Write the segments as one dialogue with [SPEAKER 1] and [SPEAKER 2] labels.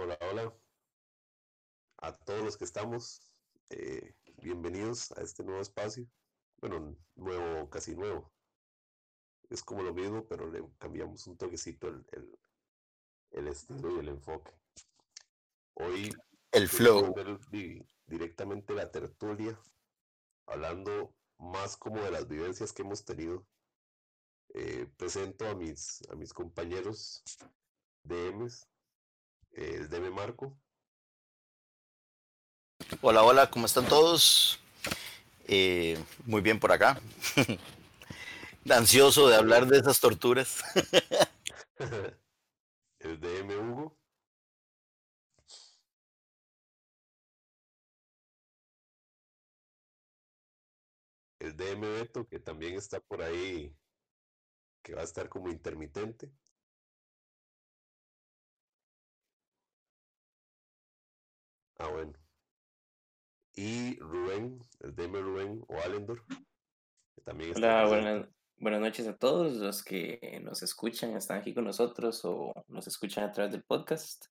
[SPEAKER 1] hola a todos los que estamos. Eh, bienvenidos a este nuevo espacio. Bueno, nuevo, casi nuevo. Es como lo mismo, pero le cambiamos un toquecito el, el, estilo y el enfoque. Hoy
[SPEAKER 2] el flow.
[SPEAKER 1] directamente la tertulia, hablando más como de las vivencias que hemos tenido. Eh, presento a mis, a mis compañeros DMs, el DM Marco.
[SPEAKER 2] Hola, hola, ¿cómo están todos? Eh, muy bien por acá. Ansioso de hablar de esas torturas.
[SPEAKER 1] el DM Hugo. El DM Beto, que también está por ahí, que va a estar como intermitente. Ah, bueno y Rubén, el DM Rubén o Alendor,
[SPEAKER 3] que también está Hola, buenas, buenas noches a todos los que nos escuchan, están aquí con nosotros o nos escuchan a través del podcast.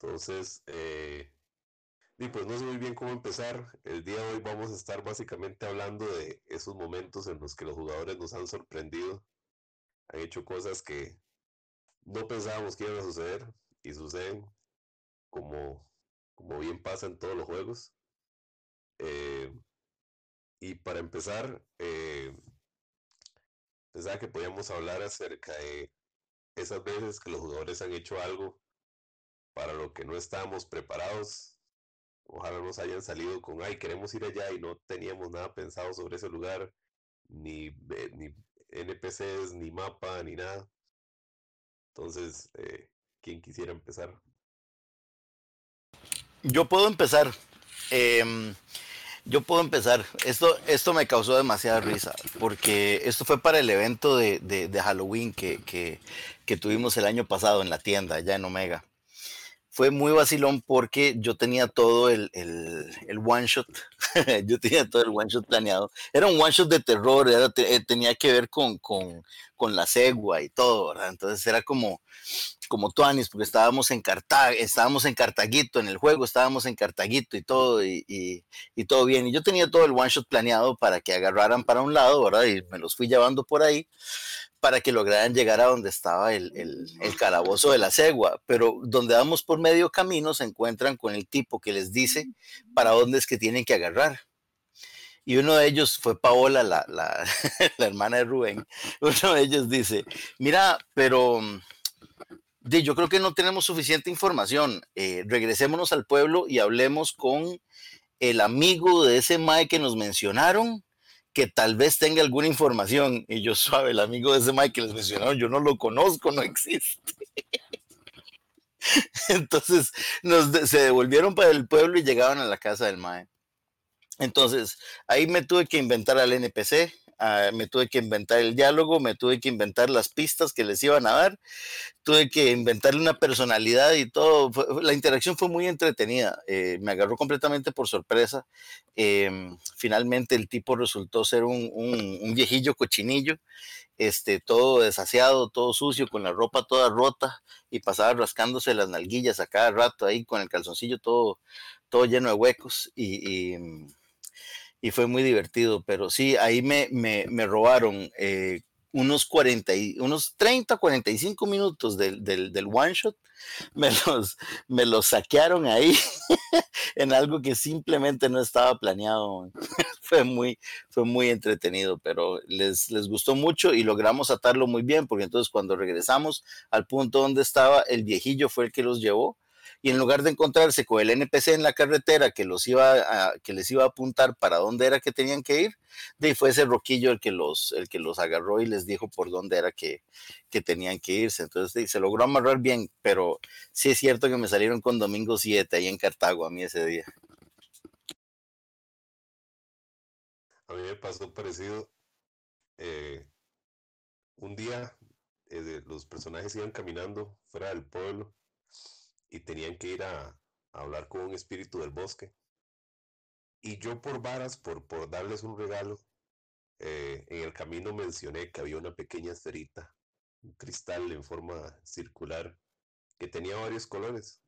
[SPEAKER 1] Entonces, eh, y pues no sé muy bien cómo empezar. El día de hoy vamos a estar básicamente hablando de esos momentos en los que los jugadores nos han sorprendido, han hecho cosas que no pensábamos que iban a suceder y suceden como como bien pasa en todos los juegos. Eh, y para empezar, eh, pensaba que podíamos hablar acerca de esas veces que los jugadores han hecho algo para lo que no estábamos preparados. Ojalá nos hayan salido con, ay, queremos ir allá y no teníamos nada pensado sobre ese lugar, ni, ni NPCs, ni mapa, ni nada. Entonces, eh, ¿quién quisiera empezar?
[SPEAKER 2] Yo puedo empezar. Em, yo puedo empezar. Esto, esto me causó demasiada risa, porque esto fue para el evento de, de, Halloween que, que, que, tuvimos el año pasado en la tienda, allá en Omega. Fue muy vacilón porque yo tenía todo el, el, el one shot, yo tenía todo el one shot planeado. Era un one shot de terror, eh, tenía que ver con, con, con la cegua y todo, ¿verdad? Entonces era como, como Tuanis, porque estábamos en Cartago, estábamos en Cartaguito, en el juego estábamos en Cartaguito y todo, y, y, todo bien. Y yo tenía todo el one shot planeado para que agarraran para un lado, ¿verdad? Y me los fui llevando por ahí para que lograran llegar a donde estaba el, el, el calabozo de la cegua. Pero donde vamos por medio camino se encuentran con el tipo que les dice para dónde es que tienen que agarrar y uno de ellos fue Paola, la, la, la, hermana de Rubén. Uno de ellos dice, mira, pero yo creo que no tenemos suficiente información. Eh, regresémonos al pueblo y hablemos con el amigo de ese Mae que nos mencionaron, que tal vez tenga alguna información. Y yo suave, el amigo de ese Mae que les mencionaron, yo no lo conozco, no existe. Entonces se devolvieron para el pueblo y llegaban a la casa del Mae. Entonces ahí me tuve que inventar al NPC, Ah, me tuve que inventar el diálogo, me tuve que inventar las pistas que les iban a dar, tuve que inventarle una personalidad y todo. La interacción fue muy entretenida, eh, me agarró completamente por sorpresa. Em, finalmente el tipo resultó ser un, viejillo cochinillo, este, todo desaseado, todo sucio, con la ropa toda rota y pasaba rascándose las nalguillas a cada rato ahí con el calzoncillo todo, todo lleno de huecos y y fue muy divertido, pero sí, ahí me, me, me robaron eh, unos, 40 y, unos 30, 45 minutos del, del, del, one shot, me los, me los saquearon ahí en algo que simplemente no estaba planeado. fue, muy, fue muy entretenido, pero les, les gustó mucho y logramos atarlo muy bien, porque entonces cuando regresamos al punto donde estaba, el viejillo fue el que los llevó y en lugar de encontrarse con el NPC en la carretera que los iba que les iba a apuntar para dónde era que tenían que ir, de fue ese roquillo el que los, el que los agarró y les dijo por dónde era que, que tenían que irse. Entonces se logró amarrar bien, pero sí es cierto que me salieron con Domingo 7 ahí en Cartago a mí ese día.
[SPEAKER 1] A mí me pasó parecido. Eh, un día eh, los personajes iban caminando fuera del pueblo y tenían que ir a, hablar con un espíritu del bosque. Y yo por varas, por, por darles un regalo, eh, en el camino mencioné que había una pequeña esferita, un cristal en forma circular que tenía varios colores.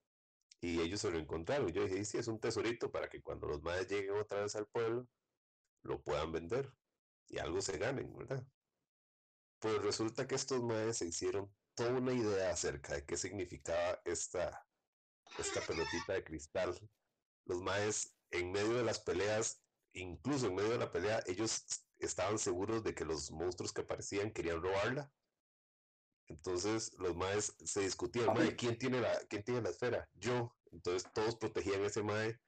[SPEAKER 1] Y ellos se lo encontraron. Yo dije, sí, es un tesorito para que cuando los madres lleguen otra vez al pueblo, lo puedan vender y algo se ganen, ¿verdad? Pues resulta que estos madres se hicieron toda una idea acerca de qué significaba esta, esta pelotita de cristal. Los maes en medio de las peleas, incluso en medio de la pelea, ellos estaban seguros de que los monstruos que aparecían querían robarla. Entonces los maes se discutían, mae, ¿quién tiene la, quién tiene la esfera? Yo. Entonces todos protegían a ese mae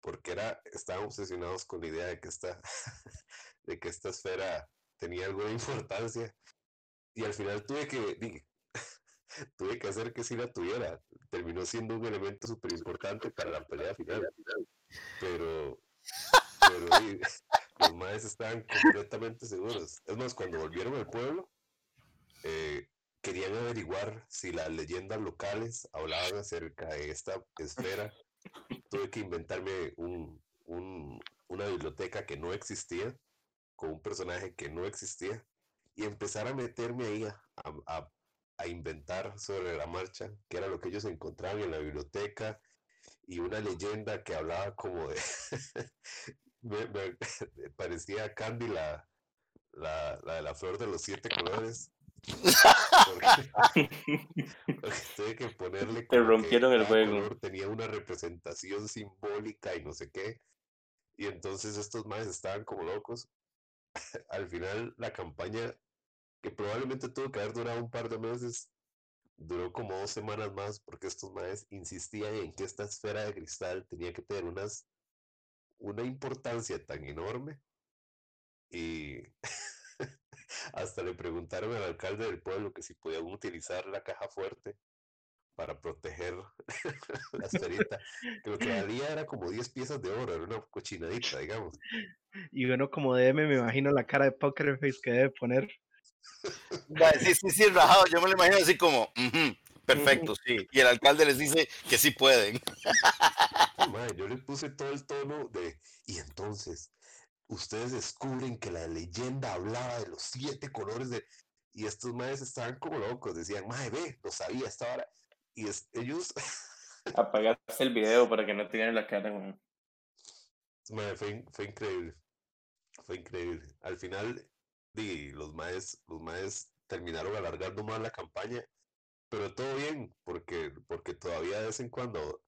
[SPEAKER 1] porque era, estaban obsesionados con la idea de que esta, de que esta esfera tenía alguna importancia. Y al final tuve que, tuve que hacer que sí la tuviera. Terminó siendo un elemento súper importante para la pelea final. Pero, los maes estaban completamente seguros. Es más, cuando volvieron al pueblo, eh, querían averiguar si las leyendas locales hablaban acerca de esta esfera. Tuve que inventarme un, una biblioteca que no existía, con un personaje que no existía, y empezar a meterme ahí a, a inventar sobre la marcha, que era lo que ellos encontraban en la biblioteca, y una leyenda que hablaba como de... me, parecía Candy la, la, la, de la flor de los siete colores. Porque, que ponerle.
[SPEAKER 3] Te rompieron el juego.
[SPEAKER 1] tenía una representación simbólica y no sé qué. Y entonces estos más estaban como locos. Al final, la campaña que probablemente tuvo que haber durado un par de meses, duró como dos semanas más porque estos maes insistían en que esta esfera de cristal tenía que tener unas, una importancia tan enorme y hasta le preguntaron al alcalde del pueblo que si podían utilizar la caja fuerte para proteger la esferita, que lo que valía era como 10 piezas de oro, era una cochinadita, digamos.
[SPEAKER 4] Y bueno, como DM me imagino la cara de poker face que debe poner.
[SPEAKER 2] Sí, sí, sí, rajado. Yo me lo imagino así como, perfecto, sí. Y el alcalde les dice que sí pueden.
[SPEAKER 1] yo le puse todo el tono de, y entonces, ustedes descubren que la leyenda hablaba de los siete colores de... Y estos madres estaban como locos, decían, madre, ve, lo sabía esta hora. Y ellos...
[SPEAKER 3] Apagaste el video para que no tengan la cara,
[SPEAKER 1] Madre, fue, fue increíble. Fue increíble. Al final, y los maes, los maes terminaron alargando más la campaña, pero todo bien, porque, porque todavía de vez en cuando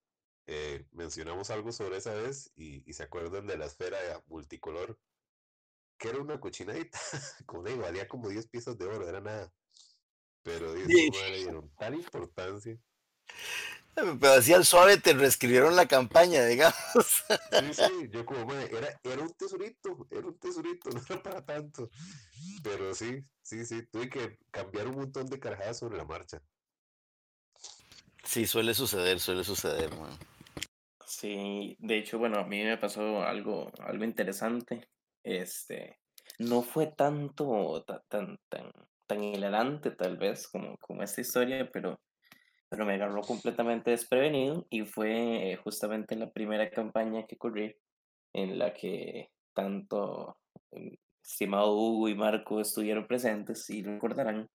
[SPEAKER 1] eh, mencionamos algo sobre esa vez y, y, se acuerdan de la esfera multicolor, que era una cochinadita, como digo, valía como 10 piezas de oro, era nada. Pero le dieron tal importancia.
[SPEAKER 2] Pero así al suave te reescribieron la campaña, digamos.
[SPEAKER 1] Sí, sí, yo como, era, era un tesorito, era un tesorito, no era para tanto. Pero sí, sí, sí, tuve que cambiar un montón de carajadas sobre la marcha.
[SPEAKER 2] Sí, suele suceder, suele suceder,
[SPEAKER 3] Sí, de hecho, bueno, a mí me pasó algo, algo interesante. Este, no fue tanto, tan, tan, tan hilarante tal vez como, como esta historia, pero pero me agarró completamente desprevenido y fue justamente la primera campaña que corrí en la que tanto em, estimado Hugo y Marco estuvieron presentes y recordarán.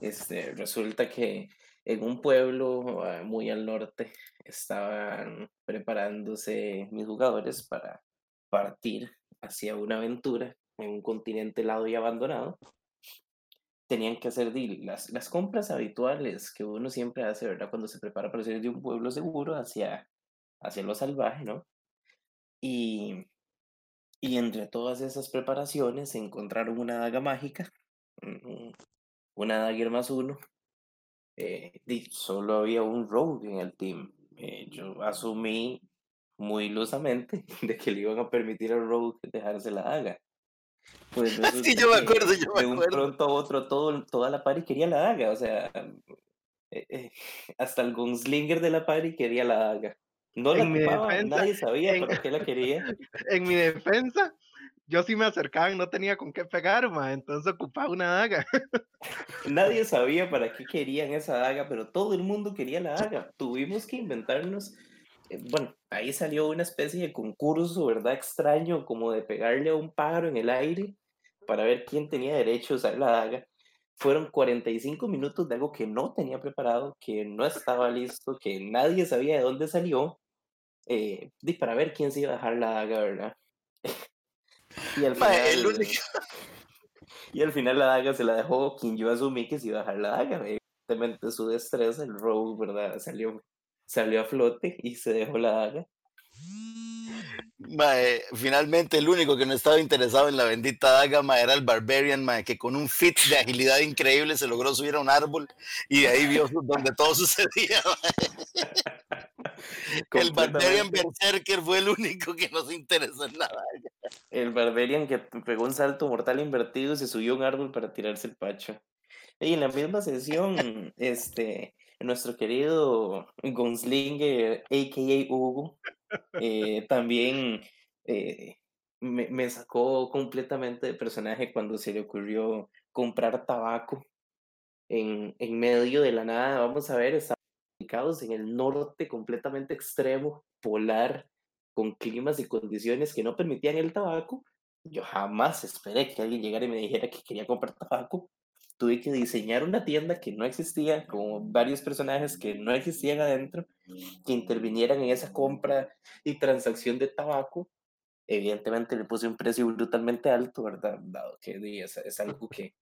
[SPEAKER 3] Este, resulta que en un pueblo ah, muy al norte estaban preparándose mis jugadores para partir hacia una aventura en un continente helado y abandonado tenían que hacer las, compras habituales que uno siempre hace, ¿verdad? Cuando se prepara para salir de un pueblo seguro hacia, hacia lo salvaje, ¿no? Y, y entre todas esas preparaciones encontraron una daga mágica, una dagger más uno. Eh, solo había un rogue en el team. Eh, yo asumí muy ilusamente de que le iban a permitir al rogue dejarse la daga.
[SPEAKER 2] Pues sí, yo me acuerdo, yo me
[SPEAKER 3] de un pronto a otro, todo, toda la party quería la daga, o sea, eh, eh, hasta el gunslinger de la party quería la daga. No la ocupaba, nadie sabía por qué la quería.
[SPEAKER 4] En mi defensa, yo sí me acercaba y no tenía con qué pegar, ma, entonces ocupaba una daga.
[SPEAKER 3] Nadie sabía para qué querían esa daga, pero todo el mundo quería la daga. Tuvimos que inventarnos bueno, ahí salió una especie de concurso, ¿verdad? Extraño, como de pegarle a un pájaro en el aire para ver quién tenía derecho a usar la daga. fueron 45 minutos de algo que no tenía preparado, que no estaba listo, que nadie sabía de dónde salió, eh, y para ver quién se iba a dejar la daga, ¿verdad? y al final...
[SPEAKER 2] El único-
[SPEAKER 3] Y al final la daga se la dejó quien yo asumí que se iba a dejar la daga. Evidentemente su destreza, el rogue, ¿verdad? Salió, salió a flote y se dejó la daga.
[SPEAKER 2] Mae, finalmente el único que no estaba interesado en la bendita daga mae, era el Barbarian, mae, que con un fit de agilidad increíble se logró subir a un árbol y de ahí vio donde todo sucedía. El Barbarian. Berserker fue el único que no se interesó en la daga.
[SPEAKER 3] El Barbarian que pegó un salto mortal invertido y se subió a un árbol para tirarse el pacho. Y en la misma sesión, este, nuestro querido Gunslinger, a.k.a. Hugo, eh, también eh, me, me sacó completamente de personaje cuando se le ocurrió comprar tabaco en, en medio de la nada. Vamos a ver, estamos ubicados en el norte completamente extremo, polar, con climas y condiciones que no permitían el tabaco. Yo jamás esperé que alguien llegara y me dijera que quería comprar tabaco. Tuve que diseñar una tienda que no existía, con varios personajes que no existían adentro, que intervinieran en esa compra y transacción de tabaco. Evidentemente le puse un precio brutalmente alto, ¿verdad? Dado que es, es algo que,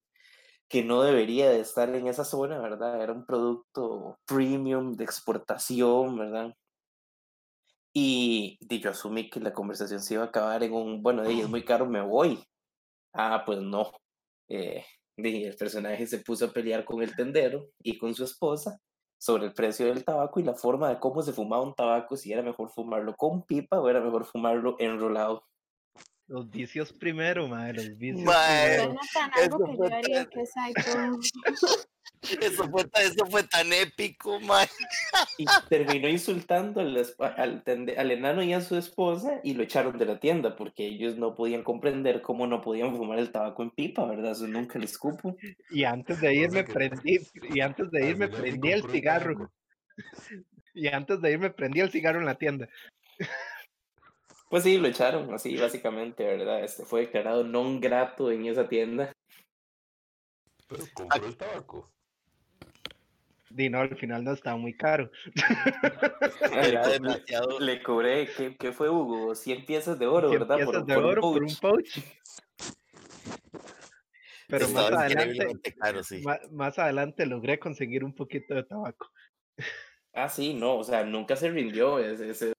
[SPEAKER 3] que no debería de estar en esa zona, ¿verdad? Era un producto premium de exportación, ¿verdad? Y, di, yo asumí que la conversación se iba a acabar en un, bueno, es muy caro, me voy. Ah, pues no. Eh, el personaje se puso a pelear con el tendero y con su esposa sobre el precio del tabaco y la forma de cómo se fumaba un tabaco, si era mejor fumarlo con pipa o era mejor fumarlo enrolado.
[SPEAKER 4] Los vicios primero, madre, los vicios
[SPEAKER 2] Mae,
[SPEAKER 4] primero.
[SPEAKER 5] Suena tan
[SPEAKER 2] eso
[SPEAKER 5] algo que
[SPEAKER 2] fue
[SPEAKER 5] yo haría
[SPEAKER 2] tan-. Eso fue, eso fue tan épico, mae.
[SPEAKER 3] Y terminó insultando al, al, al enano y a su esposa y lo echaron de la tienda porque ellos no podían comprender cómo no podían fumar el tabaco en pipa, ¿verdad? Eso nunca les cupo.
[SPEAKER 4] Y antes de irme
[SPEAKER 1] que-
[SPEAKER 4] prendí, y antes de
[SPEAKER 1] Al
[SPEAKER 4] irme prendí el cigarro. Y antes de irme prendí el cigarro en la tienda.
[SPEAKER 3] Pues sí, lo echaron así básicamente, ¿verdad? Este fue declarado non grato en esa tienda.
[SPEAKER 1] Pero compró el tabaco.
[SPEAKER 4] Y no, al final no estaba muy caro.
[SPEAKER 3] Le,
[SPEAKER 2] Era demasiado.
[SPEAKER 3] le cobré, ¿qué, qué fue Hugo? 100 piezas de oro,
[SPEAKER 4] 100
[SPEAKER 3] ¿verdad?
[SPEAKER 4] piezas de
[SPEAKER 3] un
[SPEAKER 4] oro por un
[SPEAKER 3] pouch.
[SPEAKER 4] Pero más adelante,
[SPEAKER 2] caro, sí.
[SPEAKER 4] más adelante logré conseguir un poquito de tabaco.
[SPEAKER 3] Ah, sí, no, o sea, nunca se rindió. Es, es- es- eh,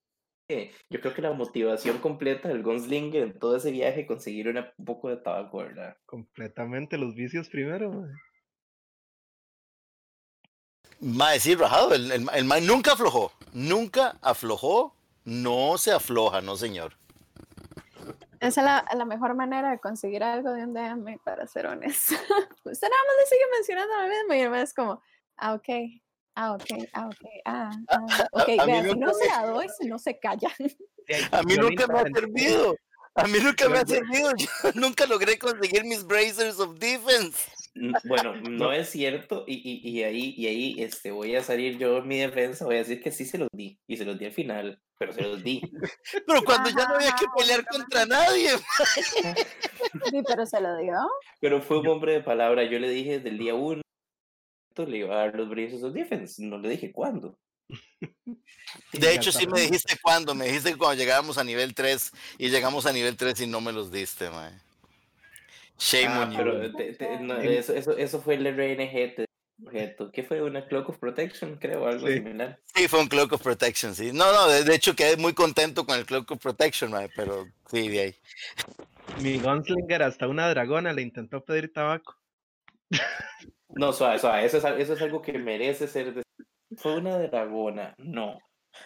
[SPEAKER 3] yo creo que la motivación completa del Gunslinger en todo ese viaje, conseguir una- un poco de tabaco, ¿verdad?
[SPEAKER 4] Completamente los vicios primero. mae.
[SPEAKER 2] Mae, sí, rajado. El, el, el mae nunca aflojó. Nunca aflojó. No se afloja, no, señor.
[SPEAKER 5] Esa es la, la mejor manera de conseguir algo de un DM, para ser honesto. Usted nada más le sigue mencionando lo mismo y además es como, ah, ok, ah, ok, ah, ok, ah, ah, ok.
[SPEAKER 2] a
[SPEAKER 5] Vea, si no se la doy, si no se calla.
[SPEAKER 2] A mí nunca me ha servido. A mí nunca me ha servido. Yo nunca logré conseguir mis Brazers of Defense.
[SPEAKER 3] Bueno, no es cierto, y, y, y ahí, y ahí este, voy a salir yo en mi defensa, voy a decir que sí se los di, y se los di al final, pero se los di.
[SPEAKER 2] Pero cuando ya no había que pelear contra nadie.
[SPEAKER 5] Sí, pero se lo dio.
[SPEAKER 3] Pero fue un hombre de palabra, yo le dije desde el día uno, le iba a dar los Braces of Defense, no le dije cuándo.
[SPEAKER 2] De hecho, sí me dijiste cuándo. Me dijiste que cuando llegábamos a nivel 3 y llegamos a nivel 3 y no me los diste, mae. Shame
[SPEAKER 3] Ah,
[SPEAKER 2] on you.
[SPEAKER 3] pero te- te- no,
[SPEAKER 4] En-
[SPEAKER 3] eso, eso, eso fue el RNG, te- objeto. ¿Qué fue? ¿Una Cloak of Protection, creo? Algo
[SPEAKER 4] Sí.
[SPEAKER 3] similar.
[SPEAKER 2] Sí, fue un Cloak of Protection, sí. No, no, de, de hecho quedé muy contento con el Cloak of Protection, mae, pero sí, de ahí.
[SPEAKER 4] Mi gunslinger hasta una dragona le intentó pedir tabaco.
[SPEAKER 3] No, suave, suave. Eso es, eso es algo que merece ser. de- Fue una dragona, no.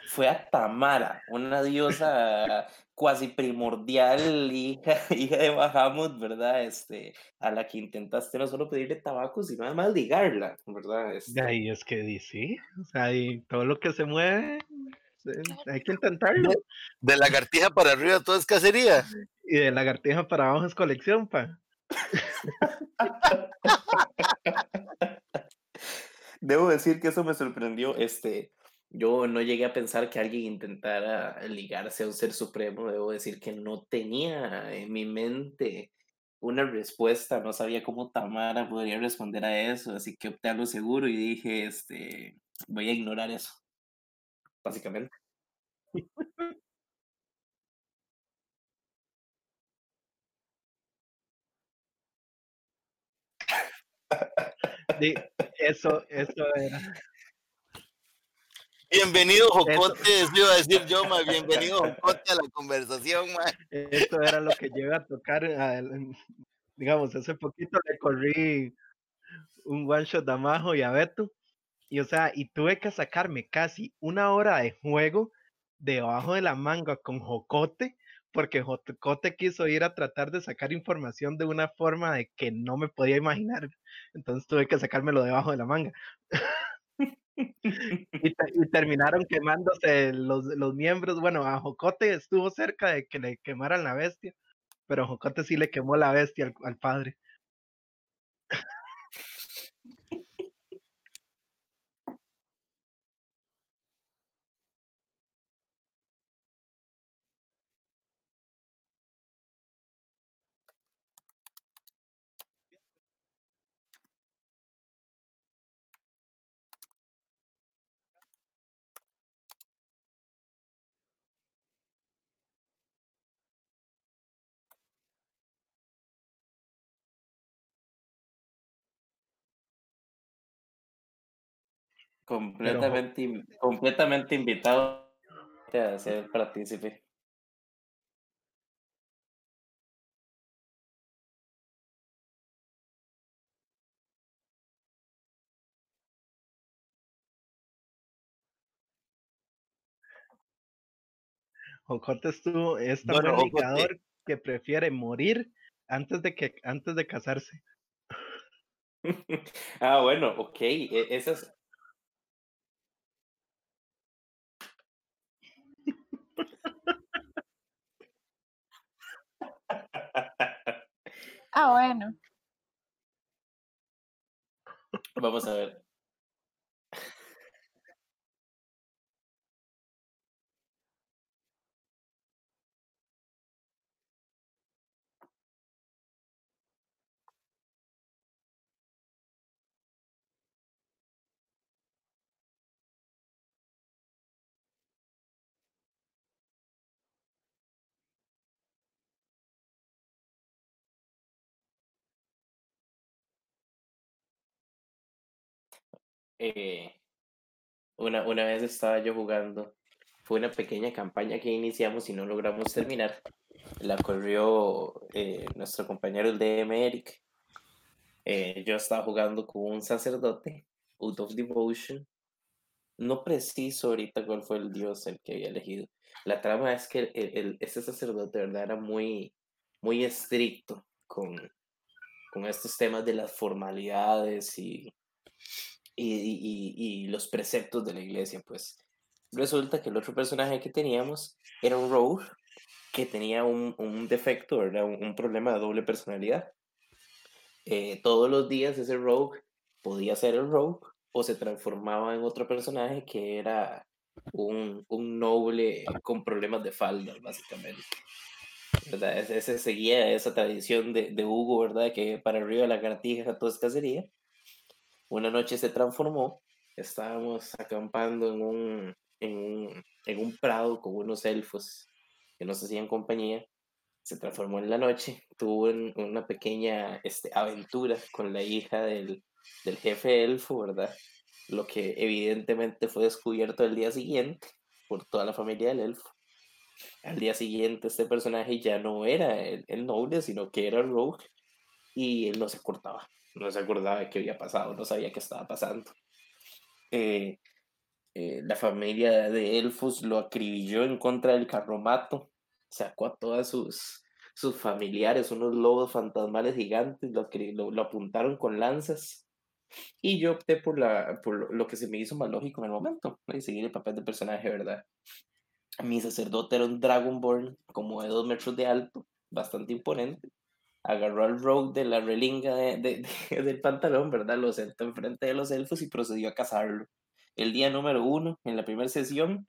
[SPEAKER 3] Fue a Tamara, una diosa cuasi primordial, hija, hija de Bahamut, ¿verdad? Este, a la que intentaste no solo pedirle tabaco, sino además ligarla, ¿verdad? Este,
[SPEAKER 4] De ahí es que di, sí. O sea, y todo lo que se mueve, hay que intentarlo.
[SPEAKER 2] De lagartija para arriba todo es cacería.
[SPEAKER 4] Y de lagartija para abajo es colección, pa.
[SPEAKER 3] Debo decir que eso me sorprendió. Este, yo no llegué a pensar que alguien intentara ligarse a un ser supremo. Debo decir que no tenía en mi mente una respuesta, no sabía cómo Tamara podría responder a eso, así que opté a lo seguro y dije, este, voy a ignorar eso, básicamente.
[SPEAKER 4] Sí, eso, eso era.
[SPEAKER 2] Bienvenido, Jocote, eso iba a decir yo, ma, bienvenido, Jocote, a la conversación, ma.
[SPEAKER 4] Eso era lo que yo iba a tocar. digamos, hace poquito le corrí un one shot a Majo y a Beto. Y o sea, y tuve que sacarme casi una hora de juego debajo de la manga con Jocote, porque Jocote quiso ir a tratar de sacar información de una forma de que no me podía imaginar. Entonces tuve que sacármelo debajo de la manga. y terminaron quemándose los, los miembros. Bueno, a Jocote estuvo cerca de que le quemaran la bestia, pero Jocote sí le quemó la bestia al, al padre.
[SPEAKER 3] Completamente, in- completamente invitado a ser partícipe.
[SPEAKER 4] Jocote estuvo, es tan
[SPEAKER 2] Bueno,
[SPEAKER 4] ligador que prefiere morir antes de que antes de casarse.
[SPEAKER 3] Ah, bueno, ok. e- Esa es,
[SPEAKER 5] Ah, bueno.
[SPEAKER 3] Vamos a ver. Eh, una, una vez estaba yo jugando. Fue una pequeña campaña que iniciamos y no logramos terminar. La corrió eh, nuestro compañero el DM Eric. Eh, yo estaba jugando con un sacerdote, Out of Devotion. No preciso ahorita cuál fue el dios el que había elegido. La trama es que el, el- este sacerdote, ¿verdad? Era muy, muy estricto con, con estos temas de las formalidades y, y, y- y- los preceptos de la iglesia, pues. Resulta que el otro personaje que teníamos era un rogue que tenía un, un defecto, ¿verdad? Un, un problema de doble personalidad. Eh, todos los días ese rogue podía ser el rogue o se transformaba en otro personaje que era un, un noble con problemas de falda, básicamente. ¿verdad? Ese, ese seguía esa tradición de, de Hugo, ¿verdad? Que para arriba la cartija todo es cacería. Una noche se transformó, estábamos acampando en un, en un, en un prado con unos elfos que nos hacían compañía. Se transformó en la noche, tuvo un- una pequeña este, aventura con la hija del, del jefe elfo, ¿verdad? Lo que evidentemente fue descubierto el día siguiente por toda la familia del elfo. Al día siguiente este personaje ya no era el, el noble, sino que era el rogue y él no se acordaba, no se acordaba de qué había pasado, no sabía qué estaba pasando. Eh, eh, la familia de elfos lo acribilló en contra del carromato, sacó a todas sus, sus familiares, unos lobos fantasmales gigantes, lo, lo, lo apuntaron con lanzas. Y yo opté por, la, por lo- que se me hizo más lógico en el momento, ¿no? y seguir el papel del personaje, ¿verdad? Mi sacerdote era un Dragonborn como de dos metros de alto, bastante imponente. Agarró al rogue de la relinga de- de- de- del pantalón, ¿verdad? Lo sentó enfrente de los elfos y procedió a cazarlo. El día número uno, en la primera sesión,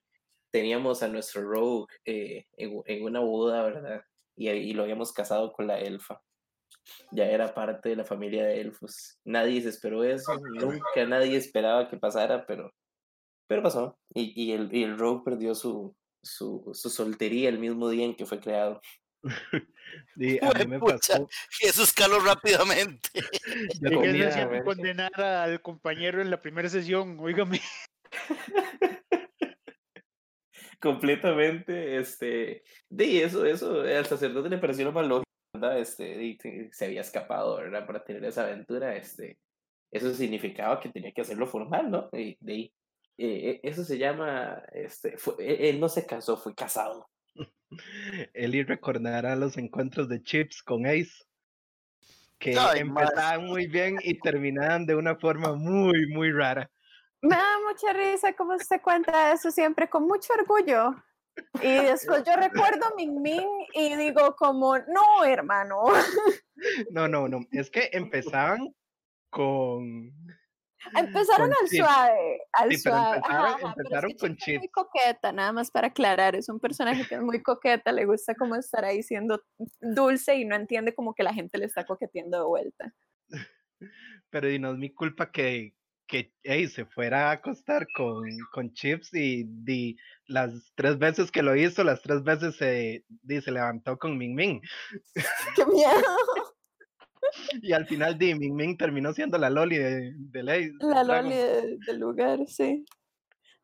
[SPEAKER 3] teníamos a nuestro rogue eh, en, una boda, ¿verdad? Y, lo habíamos casado con la elfa. ya era parte de la familia de elfos. Nadie se esperó eso, nunca nadie esperaba que pasara, pero, pero pasó. Y, y, el, y el Rogue perdió su, su, su soltería el mismo día en que fue creado.
[SPEAKER 4] Y a mí me pasó.
[SPEAKER 2] Eso escaló rápidamente.
[SPEAKER 4] Yo
[SPEAKER 6] ¿Y qué se
[SPEAKER 4] comía-
[SPEAKER 6] por condenar al compañero en la primera sesión? Óigame.
[SPEAKER 3] completamente, este, de eso, eso, al sacerdote le pareció lo más lógico, ¿verdad? Este, y que se había escapado, ¿verdad? Para tener esa aventura, este, eso significaba que tenía que hacerlo formal, ¿no? Y de ahí, eh, eh, eso se llama, este, fue- eh, él no se casó, fue casado.
[SPEAKER 4] Eli recordará los encuentros de Chips con Ace, que
[SPEAKER 2] Ay,
[SPEAKER 4] empezaban muy bien y terminaban de una forma muy, muy rara.
[SPEAKER 5] Me da mucha risa cómo se cuenta eso siempre con mucho orgullo. Y después yo recuerdo a Ming Ming y digo como, no, hermano.
[SPEAKER 4] No, no, no, es que empezaban con...
[SPEAKER 5] Empezaron
[SPEAKER 4] Con
[SPEAKER 5] al
[SPEAKER 4] Chips.
[SPEAKER 5] suave, al
[SPEAKER 4] Sí,
[SPEAKER 5] suave.
[SPEAKER 4] empezaron-
[SPEAKER 5] ajá, es que
[SPEAKER 4] con
[SPEAKER 5] Chips es muy coqueta, nada más para aclarar, es un personaje que es muy coqueta, le gusta como estar ahí siendo dulce y no entiende como que la gente le está coqueteando de vuelta.
[SPEAKER 4] Pero y no es mi culpa que, que Ace se fuera a acostar con, con Chips y, di las tres veces que lo hizo, las tres veces se, di, se levantó con Ming Ming.
[SPEAKER 5] ¡Qué miedo!
[SPEAKER 4] Y al final Di Ming Ming terminó siendo la Loli de, de Ace.
[SPEAKER 5] La
[SPEAKER 4] Dragon.
[SPEAKER 5] Loli de- del lugar, sí.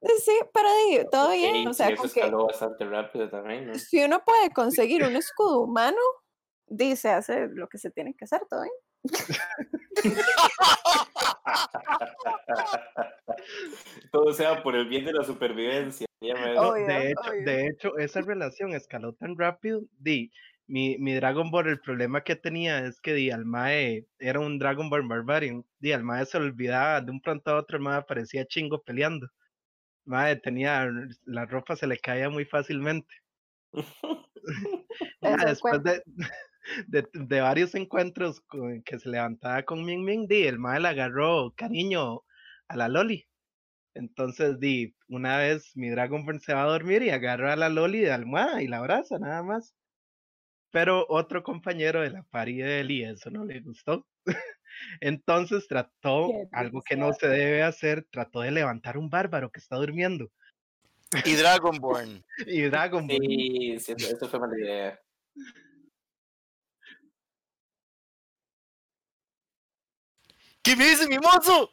[SPEAKER 5] Eh, Sí, pero di, todo bien, o sea,
[SPEAKER 3] sí, eso
[SPEAKER 5] con que
[SPEAKER 3] escaló bastante rápido también, ¿no?
[SPEAKER 5] si uno puede conseguir un escudo humano, dice, hace lo que se tiene que hacer, todo bien.
[SPEAKER 3] Todo sea por el bien de la supervivencia.
[SPEAKER 4] No, de, hecho, de hecho, esa relación escaló tan rápido. Di, mi, mi Dragon Ball, el problema que tenía es que di, al Mae era un Dragon Ball Barbarian. Di, al Mae se olvidaba de un pronto a otro, el Mae parecía chingo peleando. Mae tenía, la ropa se le caía muy fácilmente. Ya después de, de, de varios encuentros con, que se levantaba con Ming Ming, di, el Mae le agarró cariño a la Loli. Entonces, di, una vez mi Dragon Ball se va a dormir y agarra a la Loli de almohada y la abraza, nada más. Pero otro compañero de la pari de Eli, eso no le gustó. Entonces trató algo que no se debe hacer, trató de levantar un bárbaro que está durmiendo.
[SPEAKER 2] Y Dragonborn.
[SPEAKER 4] Y Dragon Ball,
[SPEAKER 3] Sí, sí, eso, eso fue mala idea.
[SPEAKER 2] ¿Qué me dice mi mozo?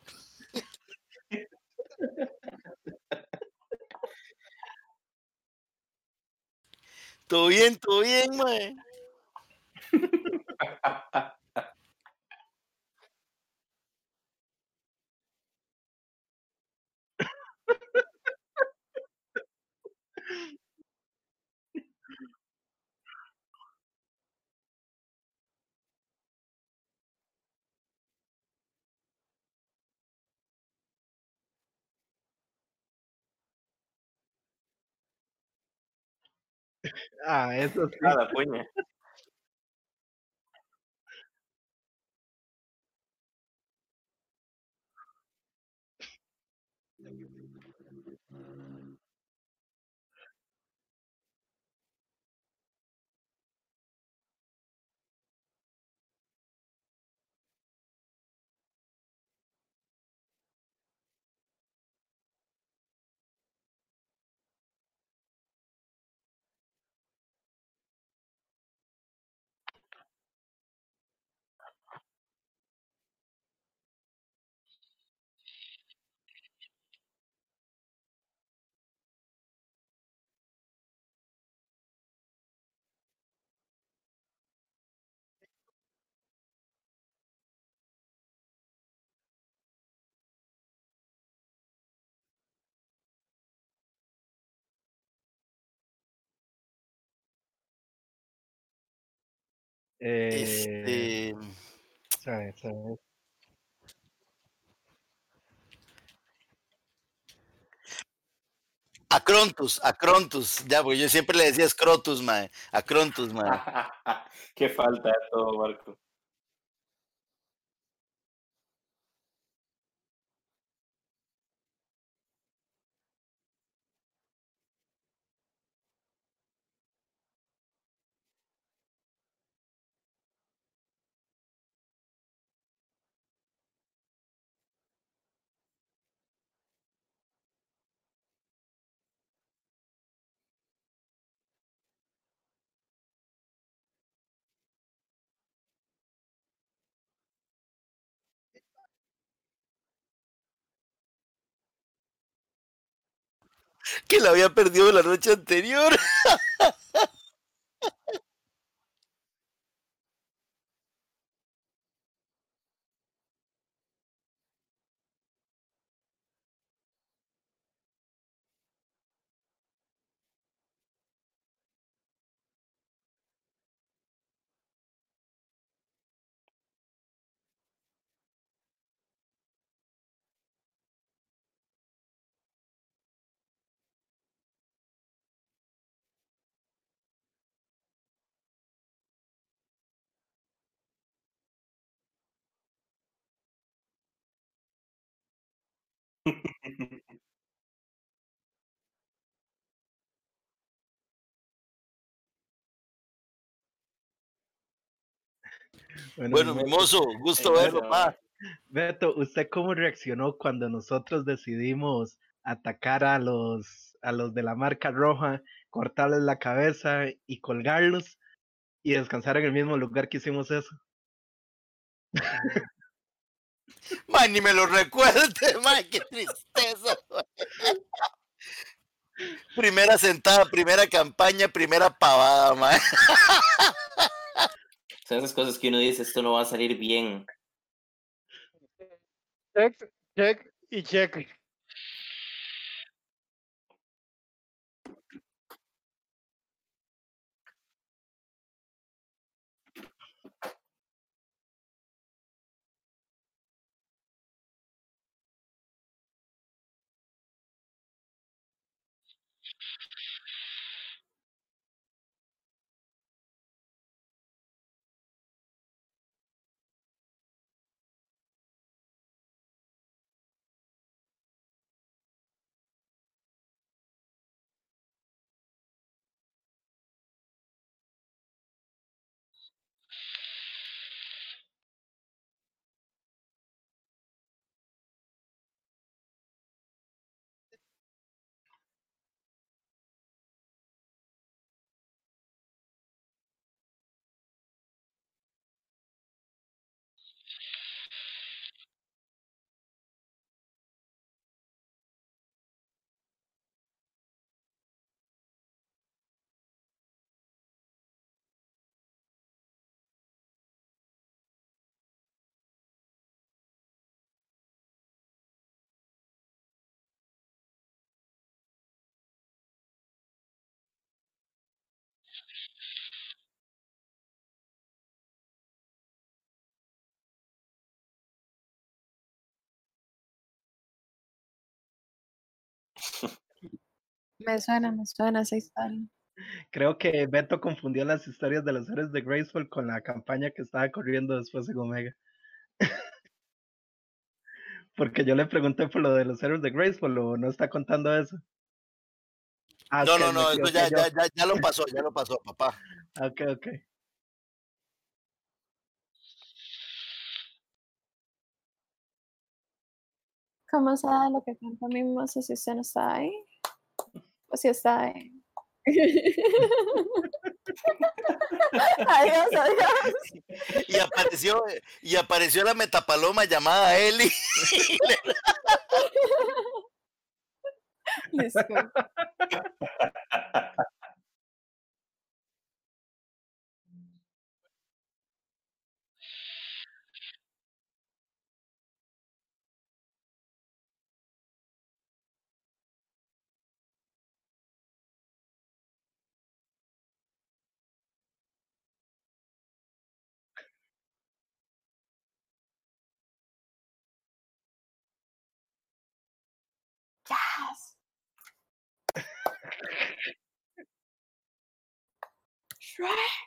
[SPEAKER 2] Todo bien, todo bien, mae.
[SPEAKER 4] ah, eso sí.
[SPEAKER 3] Nada, puña.
[SPEAKER 4] Eh,
[SPEAKER 2] Este.
[SPEAKER 4] sabe, sabe.
[SPEAKER 2] Acrontus, Acrontus. Ya, porque yo siempre le decía Scrotus, mae. Acrontus, mae.
[SPEAKER 3] Qué falta de todo, Marco.
[SPEAKER 2] Que la había perdido la noche anterior. Bueno,
[SPEAKER 4] Beto,
[SPEAKER 2] mimoso, gusto verlo, pa.
[SPEAKER 4] Beto, ¿usted cómo reaccionó cuando nosotros decidimos atacar a los, a los de la marca roja, cortarles la cabeza y colgarlos y descansar en el mismo lugar que hicimos eso?
[SPEAKER 2] Man, ni me lo recuerde, man, qué tristeza. Primera sentada, primera campaña, primera pavada, man.
[SPEAKER 3] Son esas cosas que uno dice, esto no va a salir bien.
[SPEAKER 6] Check, check y check.
[SPEAKER 5] Me suena, me suena esa historia.
[SPEAKER 4] Creo que Beto confundió las historias de los héroes de Graceful con la campaña que estaba corriendo después en Omega. Porque yo le pregunté por lo de los héroes de Graceful o no está contando eso. Ah,
[SPEAKER 2] No, no, no, eso
[SPEAKER 4] equivoqué
[SPEAKER 2] ya, ya, ya, ya lo pasó, ya lo pasó, papá.
[SPEAKER 4] Ok, ok.
[SPEAKER 5] ¿Cómo sabe lo que canta Mimoso si usted no está ahí? O si está ahí. adiós, adiós.
[SPEAKER 2] Y apareció, y apareció la metapaloma llamada Eli.
[SPEAKER 5] Listo. Shrek.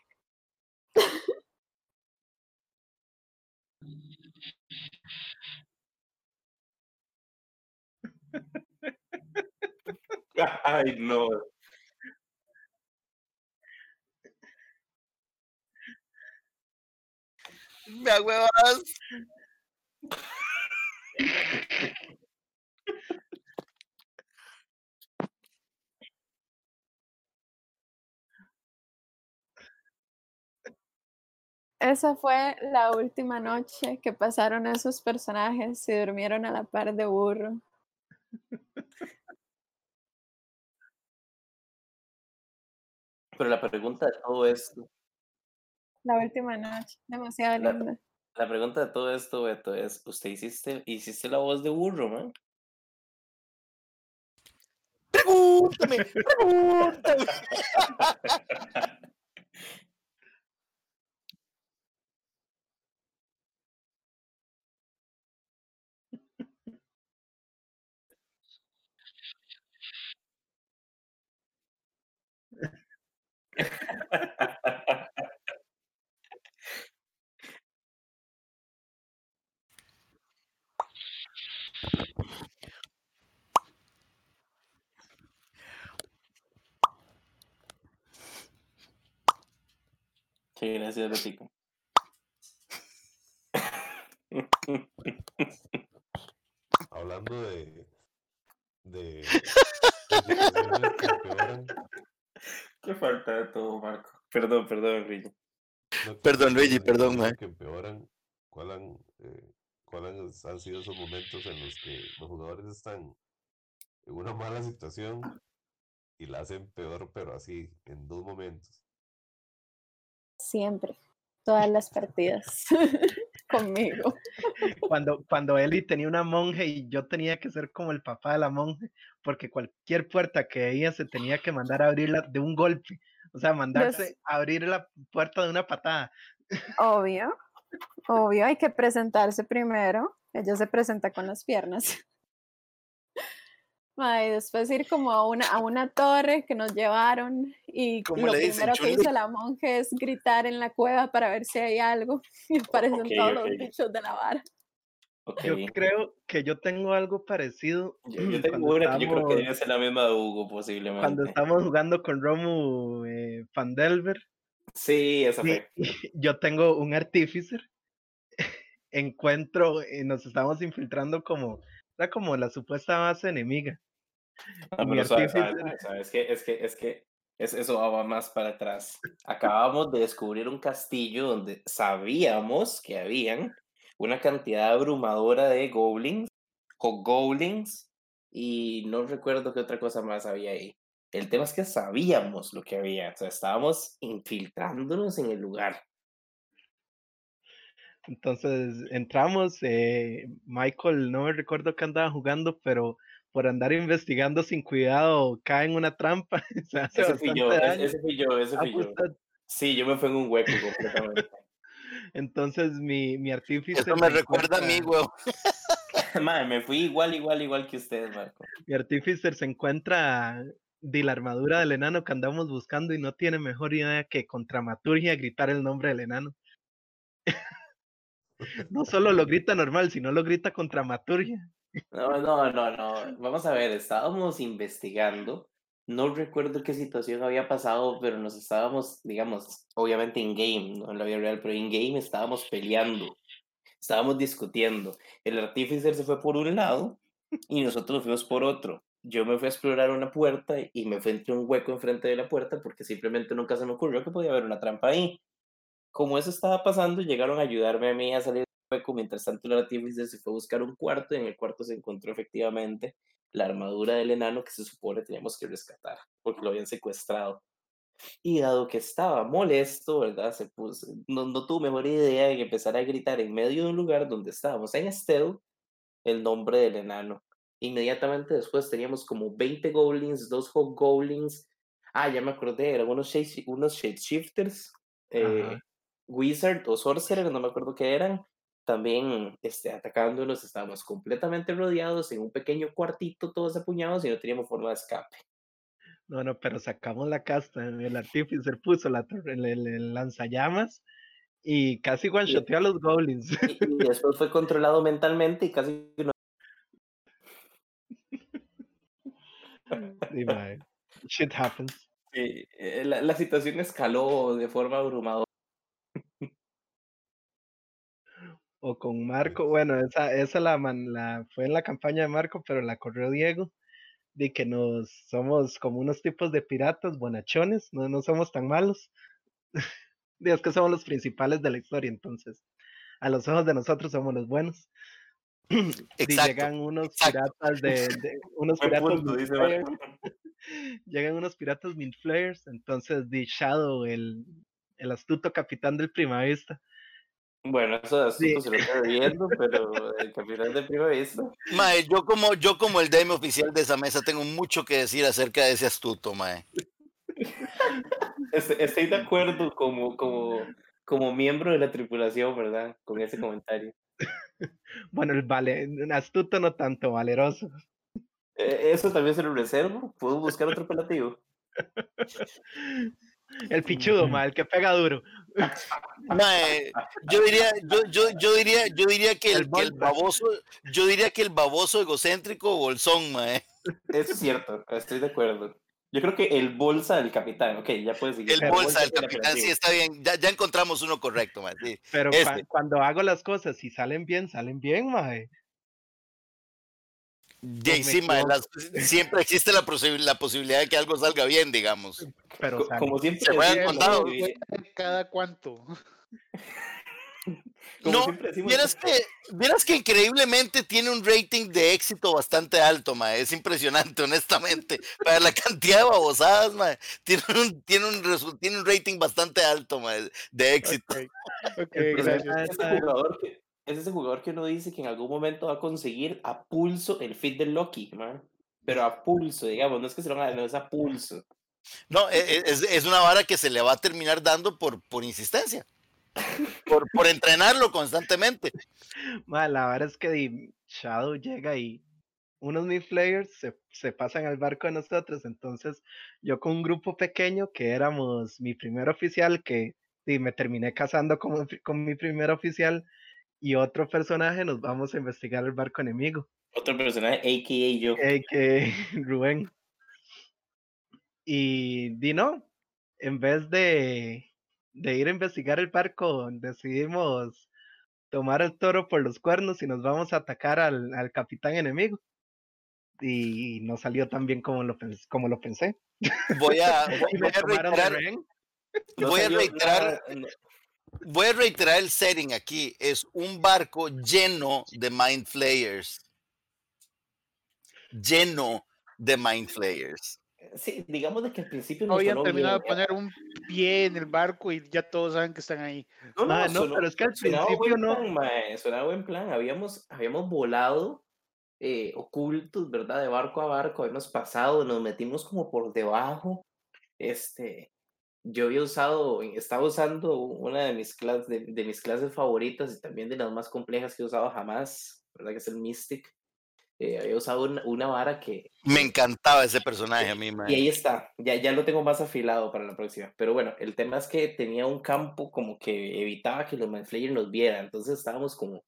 [SPEAKER 3] Ay, no.
[SPEAKER 2] Me agüevas.
[SPEAKER 5] Esa fue la última noche que pasaron esos personajes y durmieron a la par de burro.
[SPEAKER 3] Pero la pregunta de todo esto.
[SPEAKER 5] La última noche, demasiado
[SPEAKER 3] la,
[SPEAKER 5] linda.
[SPEAKER 3] La pregunta de todo esto, Beto, es: ¿Usted hiciste, hiciste la voz de burro, man?
[SPEAKER 2] Pregúntame, pregúntame.
[SPEAKER 3] Sí, gracias, Betico.
[SPEAKER 1] Hablando de. de. de
[SPEAKER 3] Qué falta de todo, Marco. Perdón, perdón.
[SPEAKER 1] ¿no
[SPEAKER 2] Perdón, Luigi, perdón, mae.
[SPEAKER 1] que empeoran? ¿Cuál han, eh, cuál han, han sido esos momentos en los que los jugadores están en una mala situación y la hacen peor, pero así, en dos momentos?
[SPEAKER 5] Siempre. Todas las partidas. Conmigo.
[SPEAKER 4] Cuando, cuando Eli tenía una monje y yo tenía que ser como el papá de la monje, porque cualquier puerta que ella se tenía que mandar a abrirla de un golpe. O sea, mandarse a abrir la puerta de una patada.
[SPEAKER 5] Obvio. Obvio, hay que presentarse primero. Ella se presenta con las piernas. Mae, después ir como a una, a una torre que nos llevaron y
[SPEAKER 2] ¿Cómo
[SPEAKER 5] lo
[SPEAKER 2] le dicen,
[SPEAKER 5] primero que hizo la monje es gritar en la cueva para ver si hay algo y aparecen
[SPEAKER 3] Ok,
[SPEAKER 5] todos
[SPEAKER 3] ok.
[SPEAKER 5] los bichos de la vara.
[SPEAKER 3] Ok.
[SPEAKER 4] Yo creo que yo tengo algo parecido.
[SPEAKER 3] Yo, yo tengo
[SPEAKER 4] cuando
[SPEAKER 3] una que yo creo que debe ser la misma de Hugo, posiblemente.
[SPEAKER 4] Cuando estamos jugando con Romu eh, Pandelver,
[SPEAKER 3] Sí, esa fue.
[SPEAKER 4] yo tengo un artificer. Encuentro, eh, nos estamos infiltrando como, era como la supuesta base enemiga.
[SPEAKER 3] No,
[SPEAKER 4] mi
[SPEAKER 3] pero suave, suave,
[SPEAKER 4] artífice-
[SPEAKER 3] suave, suave, Es que, es que, es que es- eso va más para atrás. Acabamos de descubrir un castillo donde sabíamos que habían una cantidad abrumadora de goblins, goblins, y no recuerdo qué otra cosa más había ahí. El tema es que sabíamos lo que había, o sea, estábamos infiltrándonos en el lugar.
[SPEAKER 4] Entonces entramos, eh, Michael, no me recuerdo que andaba jugando, pero por andar investigando sin cuidado cae en una trampa. se hace
[SPEAKER 3] Ese fui yo, ese,
[SPEAKER 4] daño.
[SPEAKER 3] ese fui yo, ese
[SPEAKER 4] Ah,
[SPEAKER 3] fui yo. Sí, yo me fui en un hueco completamente.
[SPEAKER 4] Entonces mi, mi artíficer.
[SPEAKER 2] Eso me recuerda a mí, weón.
[SPEAKER 3] Madre, me fui igual, igual, igual que ustedes, Marco.
[SPEAKER 4] Mi artíficer se encuentra de la armadura del enano que andamos buscando y no tiene mejor idea que con dramaturgia gritar el nombre del enano. no solo lo grita normal, sino lo grita con dramaturgia.
[SPEAKER 3] No, no, no, no. Vamos a ver, estábamos investigando. No recuerdo qué situación había pasado, pero nos estábamos, digamos, obviamente in game, no en la vida real, pero in game estábamos peleando, estábamos discutiendo. El artífice se fue por un lado y nosotros nos fuimos por otro. Yo me fui a explorar una puerta y me fui entre un hueco enfrente de la puerta porque simplemente nunca se me ocurrió que podía haber una trampa ahí. Como eso estaba pasando, llegaron a ayudarme a mí a salir hueco. Mientras tanto, el artífice se fue a buscar un cuarto y en el cuarto se encontró efectivamente la armadura del enano que se supone teníamos que rescatar porque lo habían secuestrado. Y dado que estaba molesto, ¿verdad? Se puso, no, no tuvo mejor idea de que empezar a gritar en medio de un lugar donde estábamos en stealth el nombre del enano. Inmediatamente después teníamos como 20 goblins, dos hobgoblins. Ah, ya me acordé, eran unos, shape, unos shapeshifters, eh, wizard o sorcerer, no me acuerdo qué eran. También este, atacándonos, estábamos completamente rodeados en un pequeño cuartito, todos apuñados y no teníamos forma de escape.
[SPEAKER 4] No, no, pero sacamos la casta. El artíficer puso la torre- el, el- el lanzallamas y casi one a los goblins.
[SPEAKER 3] Y, y después fue controlado mentalmente y casi no
[SPEAKER 4] Sí. Shit happens.
[SPEAKER 3] Sí, eh, la, la situación escaló de forma abrumadora.
[SPEAKER 4] O con Marco, bueno, esa, esa la, la fue en la campaña de Marco, pero la corrió Diego, de que nos somos como unos tipos de piratas, bonachones, no, no somos tan malos. Y es que somos los principales de la historia, entonces, a los ojos de nosotros somos los buenos. Y llegan unos
[SPEAKER 2] exacto.
[SPEAKER 4] piratas de, de- unos
[SPEAKER 3] Buen
[SPEAKER 4] piratas
[SPEAKER 3] punto, dice
[SPEAKER 4] llegan unos piratas mint flares, entonces de Shadow, el, el astuto capitán del Primavista.
[SPEAKER 3] Bueno, eso de
[SPEAKER 4] Sí.
[SPEAKER 3] asunto se lo está viendo, pero el capitán de prima vista.
[SPEAKER 2] Mae, yo como, yo como el DM oficial de esa mesa tengo mucho que decir acerca de ese astuto, mae.
[SPEAKER 3] Estoy, estoy de acuerdo como, como, como miembro de la tripulación, ¿verdad? Con ese comentario.
[SPEAKER 4] Bueno, el vale, astuto no tanto, valeroso.
[SPEAKER 3] Eh, Eso también se lo reservo. ¿Puedo buscar otro apelativo?
[SPEAKER 4] El pichudo, ma, el que pega duro.
[SPEAKER 2] Mae, yo diría, yo, yo, yo diría, yo diría que el,
[SPEAKER 4] El
[SPEAKER 2] que el
[SPEAKER 4] bolsa.
[SPEAKER 2] baboso, yo diría que el baboso egocéntrico bolsón, mae.
[SPEAKER 3] Eso es cierto, estoy de acuerdo. Yo creo que el bolsa del capitán, ok, ya puedes seguir.
[SPEAKER 2] El
[SPEAKER 3] El
[SPEAKER 2] bolsa del
[SPEAKER 3] del
[SPEAKER 2] capitán, sí está bien. Ya, ya encontramos uno correcto, mae. sí.
[SPEAKER 4] Pero
[SPEAKER 2] Este.
[SPEAKER 4] cuando hago las cosas y salen bien, salen bien, mae.
[SPEAKER 2] De,
[SPEAKER 4] me
[SPEAKER 2] sí, siempre existe la, posi- la posibilidad de que algo salga bien, digamos.
[SPEAKER 4] Pero.
[SPEAKER 3] Como siempre.
[SPEAKER 2] Se juegan
[SPEAKER 3] decimos,
[SPEAKER 2] con dados.
[SPEAKER 3] ¿no?
[SPEAKER 6] Voy a ver Cada cuánto.
[SPEAKER 3] Como
[SPEAKER 2] no, vieras que, vieras que increíblemente tiene un rating de éxito bastante alto, mae. Es impresionante, honestamente. Para la cantidad de babosadas, mae. Tiene un, tiene un, tiene un rating bastante alto, mae, de éxito.
[SPEAKER 6] Ok, ok,
[SPEAKER 4] El
[SPEAKER 6] gracias.
[SPEAKER 4] problema
[SPEAKER 3] es
[SPEAKER 4] está-
[SPEAKER 3] ese jugador que, es ese jugador que uno dice que en algún momento va a conseguir a pulso el fit del Loki, man. Pero a pulso, digamos, no es que se lo van a dar, no es a pulso.
[SPEAKER 2] No, e- e- es, es una vara que se le va a terminar dando por, por insistencia. Por, por entrenarlo constantemente.
[SPEAKER 4] Ma, la verdad es que Shadow llega y unos mid flayers se, se pasan al barco de nosotros. Entonces, yo con un grupo pequeño que éramos mi primer oficial, que di, me terminé casando con, con mi primer oficial, y otro personaje, nos vamos a investigar el barco enemigo.
[SPEAKER 3] Otro personaje, a.k.a. yo.
[SPEAKER 4] que Rubén. Y di no, en vez de, de ir a investigar el barco, decidimos tomar el toro por los cuernos y nos vamos a atacar al, al capitán enemigo. Y no salió tan bien como lo, como lo pensé.
[SPEAKER 2] Voy a, voy, a reiterar, voy a reiterar,
[SPEAKER 3] nada- no-
[SPEAKER 2] voy a reiterar el setting aquí. Es un barco lleno de Mind Flayers. Lleno de Mind Flayers.
[SPEAKER 3] Sí, digamos de que al principio
[SPEAKER 6] No habían terminado de poner un pie en el barco y ya todos saben que están ahí.
[SPEAKER 3] No, no,
[SPEAKER 4] Ah, no,
[SPEAKER 3] sonó-
[SPEAKER 4] pero es que al principio no.
[SPEAKER 3] plan, mae, sonaba buen plan. Habíamos, habíamos volado eh, ocultos, ¿verdad? De barco a barco, habíamos pasado, nos metimos como por debajo. Este, yo había usado, estaba usando una de mis, clases, de, de mis clases favoritas y también de las más complejas que he usado jamás, ¿verdad? Que es el Mystic. Eh, había usado una, una vara que,
[SPEAKER 2] Me encantaba ese personaje a mí, man.
[SPEAKER 3] y ahí está, ya, ya lo tengo más afilado para la próxima. Pero bueno, el tema es que tenía un campo como que evitaba que los Mindflayers nos vieran. Entonces estábamos como,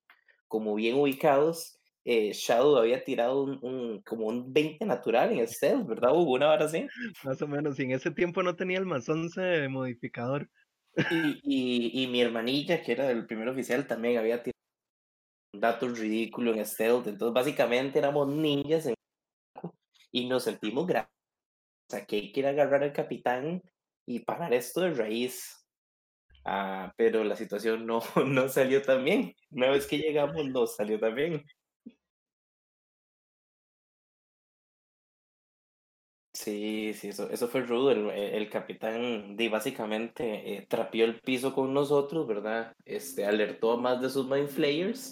[SPEAKER 3] como bien ubicados. Eh, Shadow había tirado un, un- como un 20 natural en el stealth, ¿verdad? Hubo una hora así.
[SPEAKER 4] Más o menos. Y en ese tiempo no tenía el más 11 de modificador.
[SPEAKER 3] Y, y, y mi hermanilla, que era el primer oficial, también había tirado un dato ridículo en stealth. Entonces básicamente éramos ninjas en y nos sentimos grandes. O sea, que hay que ir a agarrar al capitán y parar esto de raíz. Ah, pero la situación no, no salió tan bien. Una vez que llegamos, no salió tan bien. Sí, sí, eso, eso fue rudo. El, el capitán básicamente eh, trapeó el piso con nosotros, ¿verdad? Este, alertó a más de sus Mind Flayers.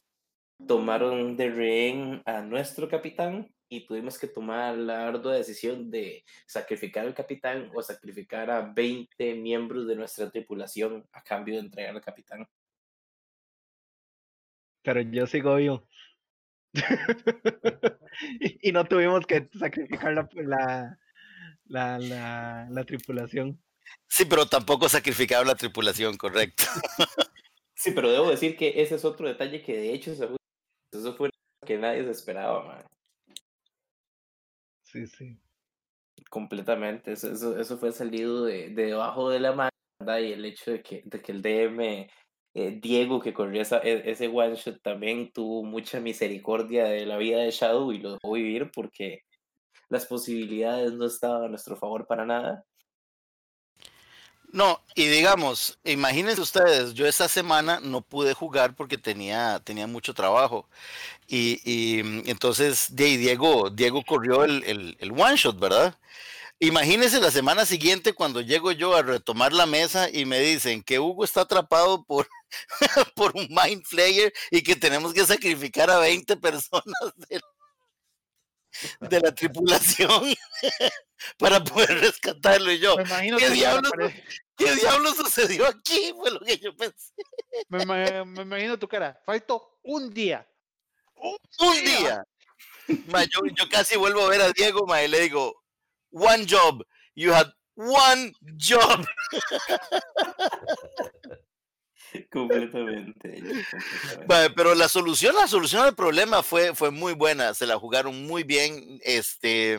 [SPEAKER 3] Tomaron de rehén a nuestro capitán y tuvimos que tomar la ardua decisión de sacrificar al capitán o sacrificar a 20 miembros de nuestra tripulación a cambio de entregar al capitán.
[SPEAKER 4] Pero yo sigo vivo. y, y no tuvimos que sacrificar la, la, la, la, la tripulación.
[SPEAKER 2] Sí, pero tampoco sacrificaron la tripulación, correcto.
[SPEAKER 3] Sí, pero debo decir que ese es otro detalle que de hecho se- eso fue lo que nadie se esperaba, man.
[SPEAKER 4] Sí, sí.
[SPEAKER 3] completamente. Eso, eso, eso fue salido de, de debajo de la manga y el hecho de que, de que el DM eh, Diego que corrió esa, e- ese one shot también tuvo mucha misericordia de la vida de Shadow y lo dejó vivir porque las posibilidades no estaban a nuestro favor para nada.
[SPEAKER 2] No, y digamos, imagínense ustedes, yo esta semana no pude jugar porque tenía, tenía mucho trabajo. Y, y, mm, entonces Diego, Diego corrió el, el, el one shot, ¿verdad? Imagínense la semana siguiente cuando llego yo a retomar la mesa y me dicen que Hugo está atrapado por, por un Mind Flayer y que tenemos que sacrificar a 20 personas de, de la tripulación para poder rescatarlo. Y yo,
[SPEAKER 6] Me imagino
[SPEAKER 2] ¿qué diablos, ¿qué diablos sucedió aquí? Fue lo que yo pensé.
[SPEAKER 6] me, ima- me imagino tu cara. Faltó un día.
[SPEAKER 2] Un día. Ma, yo, yo casi vuelvo a ver a Diego ma, y le digo, one job. You had one job.
[SPEAKER 3] Completamente. completamente.
[SPEAKER 2] Pero la solución, la solución al problema fue, fue muy buena. Se la jugaron muy bien. Este.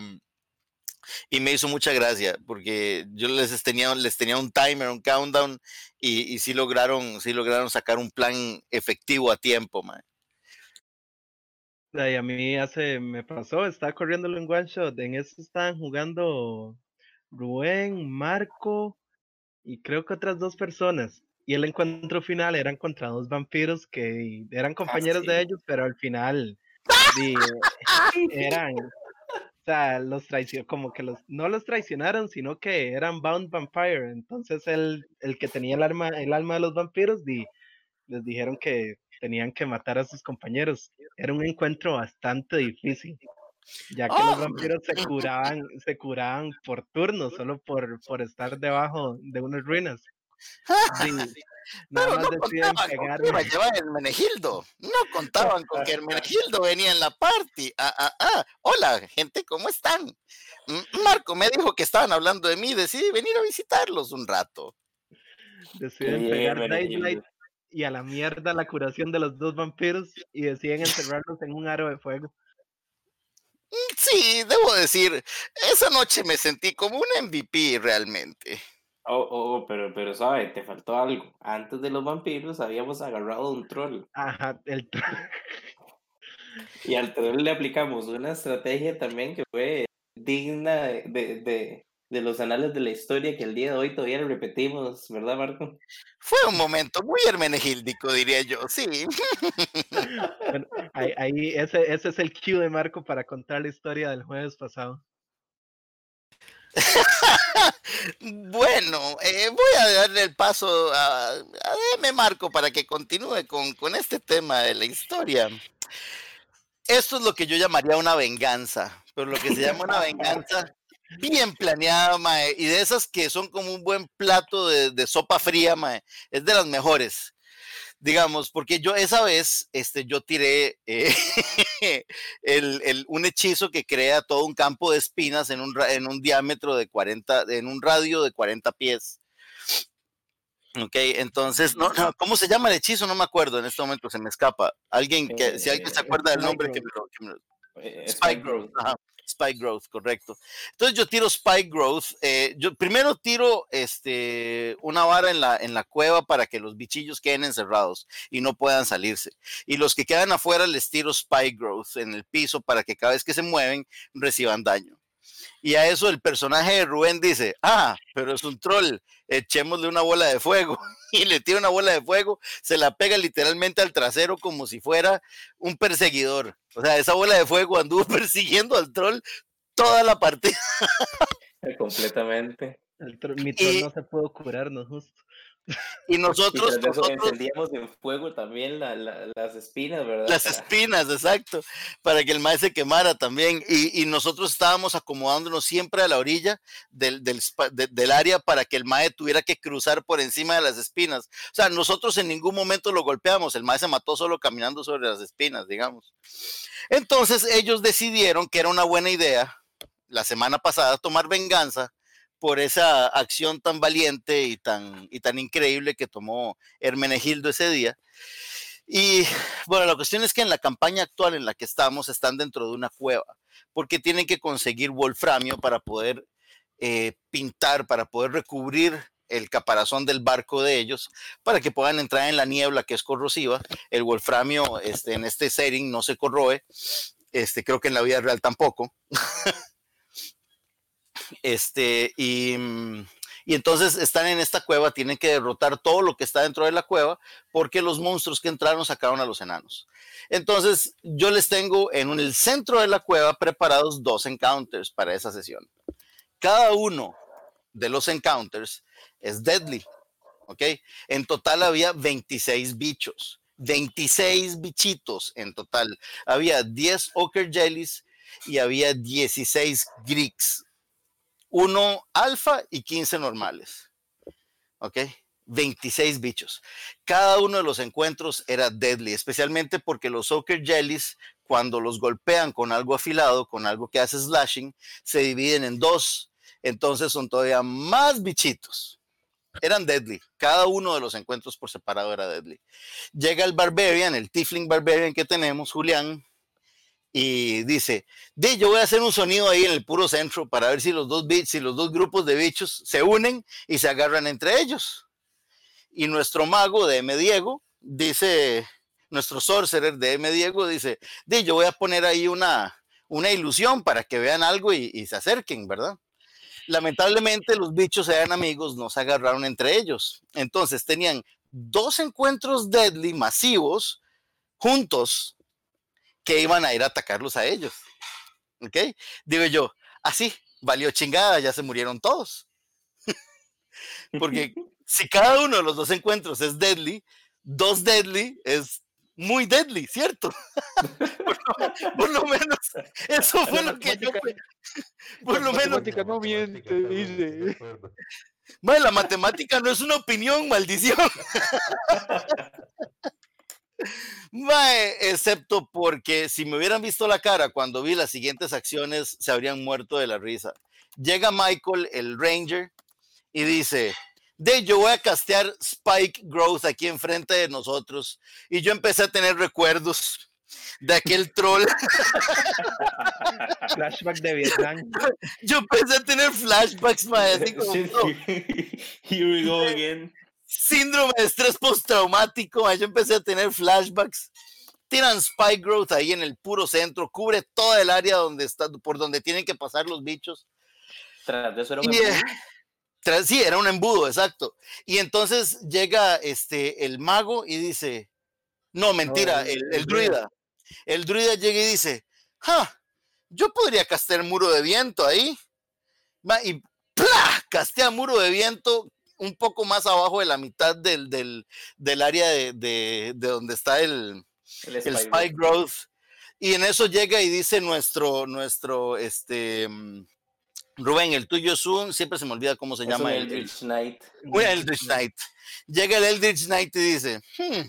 [SPEAKER 2] Y me hizo mucha gracia porque yo les tenía, les tenía un timer, un countdown y, y sí lograron, sí lograron sacar un plan efectivo a tiempo, ma.
[SPEAKER 4] Ay, a mí hace, me pasó, estaba corriendo en one shot, en eso estaban jugando Rubén, Marco y creo que otras dos personas. Y el encuentro final eran contra dos vampiros que eran compañeros de
[SPEAKER 3] sí.
[SPEAKER 4] ellos, pero al final di, eran, o sea, los traicionaron, como que los, no los traicionaron, sino que eran Bound Vampire. Entonces el, el que tenía el arma, el alma de los vampiros, di, les dijeron que tenían que matar a sus compañeros. Era un encuentro bastante difícil, ya que
[SPEAKER 2] ¡Oh!
[SPEAKER 4] los vampiros se curaban, se curaban por turno, solo por, por estar debajo de unas ruinas. Sí, nada
[SPEAKER 2] Pero
[SPEAKER 4] más
[SPEAKER 2] no
[SPEAKER 4] deciden
[SPEAKER 2] contaban con que
[SPEAKER 4] pegarle.
[SPEAKER 2] iba a llevar Hermenegildo. No contaban con que Hermenegildo venía en la party. Ah, ah, ah. Hola, gente, ¿cómo están? Mm, Marco me dijo que estaban hablando de mí. Decidí venir a visitarlos un rato.
[SPEAKER 4] Deciden pegar. Daylight y a la mierda la curación de los dos vampiros y deciden encerrarlos en un aro de fuego.
[SPEAKER 2] Mm, Sí, debo decir, esa noche me sentí como un MVP realmente.
[SPEAKER 3] Oh, oh, pero, pero, ¿sabe? Te faltó algo. Antes de los vampiros habíamos agarrado un troll.
[SPEAKER 4] Ajá, el tro-
[SPEAKER 3] Y al troll le aplicamos una estrategia también que fue digna de, de, de, de los anales de la historia que el día de hoy todavía le repetimos, ¿verdad, Marco?
[SPEAKER 2] Fue un momento muy hermenegíldico, diría yo, sí.
[SPEAKER 4] bueno, ahí, ahí ese, ese es el cue de Marco para contar la historia del jueves pasado.
[SPEAKER 2] Bueno, eh, voy a darle el paso a, a Marco para que continúe con, con este tema de la historia. Esto es lo que yo llamaría una venganza, pero lo que se llama una venganza bien planeada, y de esas que son como un buen plato de, de sopa fría, es de las mejores. Digamos, porque yo esa vez, este, yo tiré eh, el, el- un hechizo que crea todo un campo de espinas en un, en un diámetro de 40, en un radio de 40 pies. Ok, entonces, no, no, ¿cómo se llama el hechizo? No me acuerdo en este momento, se me escapa. Alguien que, si alguien se
[SPEAKER 3] Eh,
[SPEAKER 2] acuerda del nombre, que me lo- que me lo,
[SPEAKER 3] Eh,
[SPEAKER 2] Spike Growth. ajá, Spike Growth, correcto. Entonces yo tiro Spike Growth. eh, yo primero tiro este, una vara en la, en la cueva para que los bichillos queden encerrados y no puedan salirse. Y los que quedan afuera les tiro Spike Growth en el piso para que cada vez que se mueven reciban daño. Y a eso el personaje de Rubén dice, ah, pero es un troll, echémosle una bola de fuego. Y le tira una bola de fuego, se la pega literalmente al trasero como si fuera un perseguidor. O sea, esa bola de fuego anduvo persiguiendo al troll toda la partida.
[SPEAKER 3] Completamente.
[SPEAKER 4] El tro- mi troll
[SPEAKER 2] Y-
[SPEAKER 4] no se pudo curarnos justo.
[SPEAKER 2] Y
[SPEAKER 3] Y
[SPEAKER 2] nosotros,
[SPEAKER 3] eso
[SPEAKER 2] nosotros
[SPEAKER 3] encendíamos en fuego también la- la- las espinas, ¿verdad?
[SPEAKER 2] las espinas, exacto, para que el maíz se quemara también. Y, y nosotros estábamos acomodándonos siempre a la orilla del, del, de- del área para que el mae tuviera que cruzar por encima de las espinas. O sea, nosotros en ningún momento lo golpeamos, el mae se mató solo caminando sobre las espinas, digamos. Entonces ellos decidieron que era una buena idea la semana pasada tomar venganza por esa acción tan valiente y tan, y tan increíble que tomó Hermenegildo ese día. Y bueno, la cuestión es que en la campaña actual en la que estamos están dentro de una cueva, porque tienen que conseguir wolframio para poder eh, pintar, para poder recubrir el caparazón del barco de ellos, para que puedan entrar en la niebla que es corrosiva. El wolframio este, en este setting no se corroe, este, creo que en la vida real tampoco. este, y, mm, y entonces están en esta cueva, tienen que derrotar todo lo que está dentro de la cueva, porque los monstruos que entraron sacaron a los enanos. Entonces, yo les tengo en el centro de la cueva preparados dos encounters para esa sesión. cada uno de los encounters es deadly. ¿Ok? En total había 26 bichos. 26 bichitos en total. Había 10 Ocker Jellies y había 16 Greeks. Uno alfa y 15 normales. ¿Ok? 26 bichos. Cada uno de los encuentros era deadly, especialmente porque los Ocker Jellies, cuando los golpean con algo afilado, con algo que hace slashing, se dividen en dos. Entonces son todavía más bichitos. Eran deadly. Cada uno de los encuentros por separado era deadly. Llega el Barbarian, el Tiefling Barbarian que tenemos, Julián, y dice, de yo voy a hacer un sonido ahí en el puro centro para ver si los dos bits, si los dos grupos de bichos se unen y se agarran entre ellos. Y nuestro mago de M. Diego dice, nuestro sorcerer de M. Diego dice, de yo voy a poner ahí una, una ilusión para que vean algo y, y se acerquen, ¿verdad? Lamentablemente los bichos eran amigos, no se agarraron entre ellos. Entonces tenían dos encuentros deadly masivos juntos que iban a ir a atacarlos a ellos. ¿Ok? Digo yo, así, valió chingada, ya se murieron todos. Porque si cada uno de los dos encuentros es deadly, dos deadly es muy deadly, ¿cierto? por, lo, por, lo, menos, eso fue lo que yo... Por lo menos...
[SPEAKER 6] La no miente, dice.
[SPEAKER 2] Bueno, la matemática no es una opinión, maldición. Mae, excepto porque si me hubieran visto la cara cuando vi las siguientes acciones, se habrían muerto de la risa. Llega Michael, el Ranger, y dice, de yo voy a castear Spike Growth aquí enfrente de nosotros. Y yo empecé a tener recuerdos de aquel troll.
[SPEAKER 4] Flashback de Vietnam.
[SPEAKER 2] Yo empecé a tener flashbacks, mae, como, no.
[SPEAKER 3] Here we go again.
[SPEAKER 2] Síndrome de estrés postraumático, yo empecé a tener flashbacks. Tiran Spike Growth ahí en el puro centro, cubre toda el área donde está, por donde tienen que pasar los bichos.
[SPEAKER 3] Tras de eso era un
[SPEAKER 2] Y, eh, tras- sí, era un embudo, exacto. Y entonces llega este el mago y dice, no, mentira,
[SPEAKER 4] el-
[SPEAKER 2] el,
[SPEAKER 4] el
[SPEAKER 2] el druida. El druida llega y dice, ja, yo podría castear muro de viento ahí. Y ¡plá! castea muro de viento un poco más abajo de la mitad del, del, del área de, de- de donde está el,
[SPEAKER 3] el
[SPEAKER 2] el
[SPEAKER 3] Spike
[SPEAKER 2] Spike Growth. Y en eso llega y dice nuestro, nuestro, este, mm, Rubén, el tuyo es un, siempre se me olvida cómo se
[SPEAKER 3] Es
[SPEAKER 2] llama el, el-
[SPEAKER 3] Eldritch Knight.
[SPEAKER 2] un Eldritch Knight. Llega el Eldritch Knight y dice, "Hmm,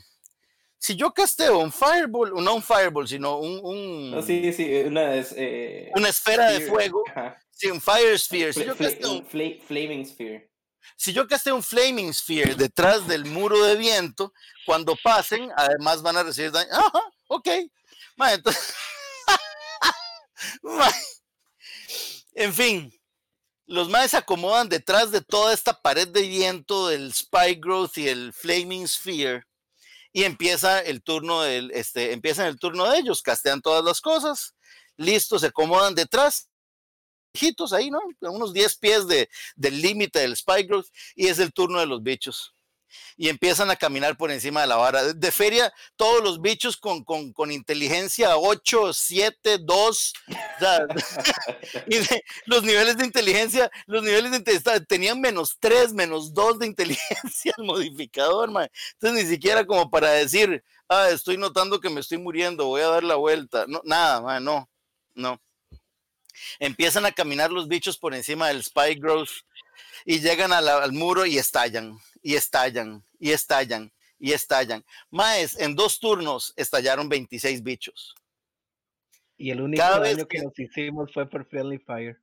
[SPEAKER 2] si yo casteo un Fireball, no un Fireball, sino un, un-
[SPEAKER 3] No, sí, sí, una es. Eh,
[SPEAKER 2] una esfera de fuego,
[SPEAKER 3] ajá.
[SPEAKER 2] sí, un Fire Sphere, si yo, casteo,
[SPEAKER 3] un fla- Flaming Sphere.
[SPEAKER 2] Si yo casteo un Flaming Sphere detrás del muro de viento, cuando pasen, además van a recibir daño. Ajá, ok. En fin, los más se acomodan detrás de toda esta pared de viento del Spike Growth y el Flaming Sphere y empieza el turno del, este, empiezan el turno de ellos, castean todas las cosas, listos, se acomodan detrás, ahí, ¿no? A unos 10 pies de, del límite del Growth y es el turno de los bichos. Y empiezan a caminar por encima de la vara. De, feria, todos los bichos con, con, con inteligencia 8, 7, 2. o sea, y los niveles de inteligencia, los niveles de inteligencia tenían menos 3, menos 2 de inteligencia el modificador, mae. Entonces ni siquiera como para decir, ah, estoy notando que me estoy muriendo, voy a dar la vuelta. No, nada, mae, no, no. Empiezan a caminar los bichos por encima del Spike Growth y llegan a la- al muro y estallan, y estallan, y estallan, y estallan. Maes, en dos turnos estallaron 26 bichos.
[SPEAKER 4] Y el único
[SPEAKER 2] Cada
[SPEAKER 4] daño que
[SPEAKER 2] que-
[SPEAKER 4] nos hicimos fue por Friendly Fire.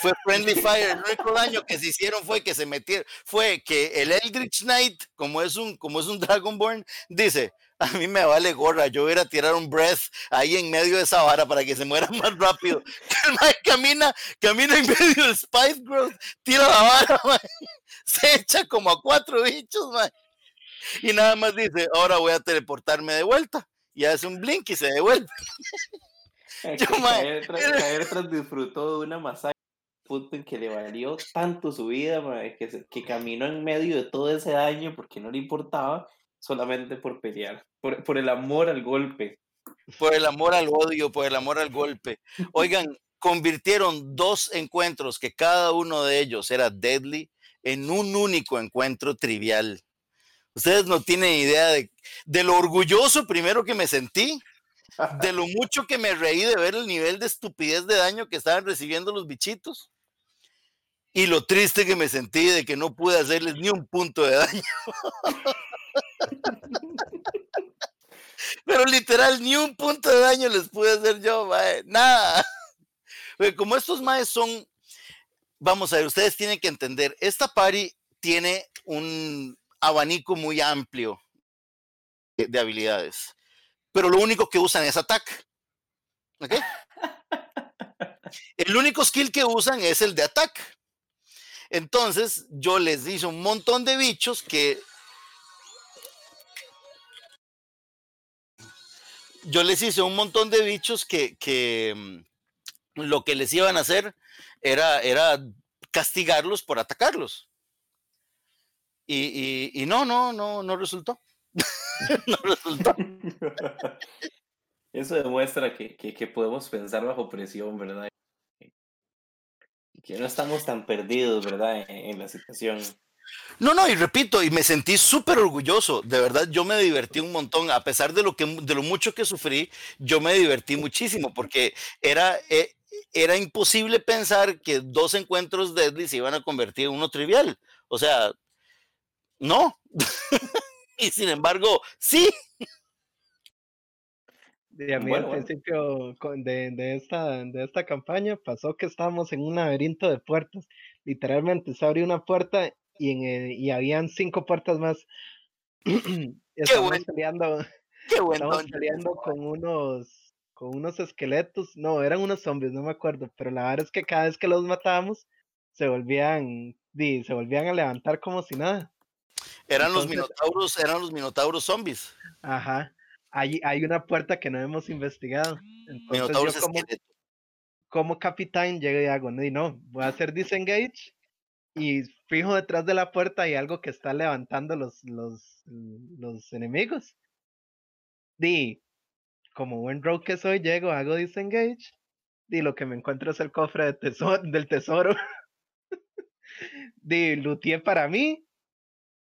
[SPEAKER 2] Fue Friendly Fire. El único daño que se hicieron fue que se metieron, fue que el Eldritch Knight, como es un, como es un Dragonborn, dice, a mí me vale gorra, yo voy a ir a tirar un breath ahí en medio de esa vara para que se muera más rápido. El mae camina, camina en medio del Spice Growth, tira la vara, mae, se echa como a cuatro bichos, mae, y nada más dice, ahora voy a teleportarme de vuelta. Y hace un blink y se devuelve. Yo,
[SPEAKER 3] caer, tras,
[SPEAKER 2] era-
[SPEAKER 3] caer tras disfrutó de una masacre punto en que le valió tanto su vida, mae, que, que caminó en medio de todo ese daño porque no le importaba solamente por pelear, por, por el amor al golpe.
[SPEAKER 2] Por el amor al odio, por el amor al golpe. Oigan, convirtieron dos encuentros que cada uno de ellos era deadly en un único encuentro trivial. Ustedes no tienen idea de, de lo orgulloso primero que me sentí, de lo mucho que me reí de ver el nivel de estupidez de daño que estaban recibiendo los bichitos y lo triste que me sentí de que no pude hacerles ni un punto de daño. Pero literal, ni un punto de daño les pude hacer yo, mae. nada. Como estos maes son, vamos a ver, ustedes tienen que entender, esta party tiene un abanico muy amplio de, de habilidades, pero lo único que usan es attack. ¿Ok? El único skill que usan es el de attack. Entonces yo les hice un montón de bichos que yo les hice un montón de bichos que, que mm, lo que les iban a hacer era, era castigarlos por atacarlos. Y, y, y no, no, no, no resultó. no resultó.
[SPEAKER 3] Eso demuestra que, que, podemos pensar bajo presión, ¿verdad? Que no estamos tan perdidos, ¿verdad? En la situación.
[SPEAKER 2] No, no, y repito, y me sentí súper orgulloso. De verdad, yo me divertí un montón. A pesar de lo, que, de lo mucho que sufrí, yo me divertí muchísimo porque era, eh, era imposible pensar que dos encuentros deadly se iban a convertir en uno trivial. O sea, no. y sin embargo, sí.
[SPEAKER 4] Y a mí
[SPEAKER 3] Bueno,
[SPEAKER 4] al
[SPEAKER 3] bueno.
[SPEAKER 4] principio de, de esta, de esta campaña pasó que estábamos en un laberinto de puertas. Literalmente se abrió una puerta y, en el- y habían cinco puertas más. Estamos
[SPEAKER 2] bueno.
[SPEAKER 4] peleando,
[SPEAKER 2] Qué buen
[SPEAKER 4] estamos peleando con unos, con unos esqueletos. No, eran unos zombies, no me acuerdo. Pero la verdad es que cada vez que los matábamos, se volvían, se volvían a levantar como si nada.
[SPEAKER 2] Eran los minotauros, eran los minotauros zombies.
[SPEAKER 4] Ajá. Hay, hay una puerta que no hemos investigado. Entonces
[SPEAKER 2] Minotauros
[SPEAKER 4] yo como, como capitán llego y hago, "Ni, no, voy a hacer disengage y fijo detrás de la puerta hay algo que está levantando los, los, los enemigos. Di, como buen rogue que soy, llego, hago disengage y lo que me encuentro es el cofre del tesoro. Di, looteé para mí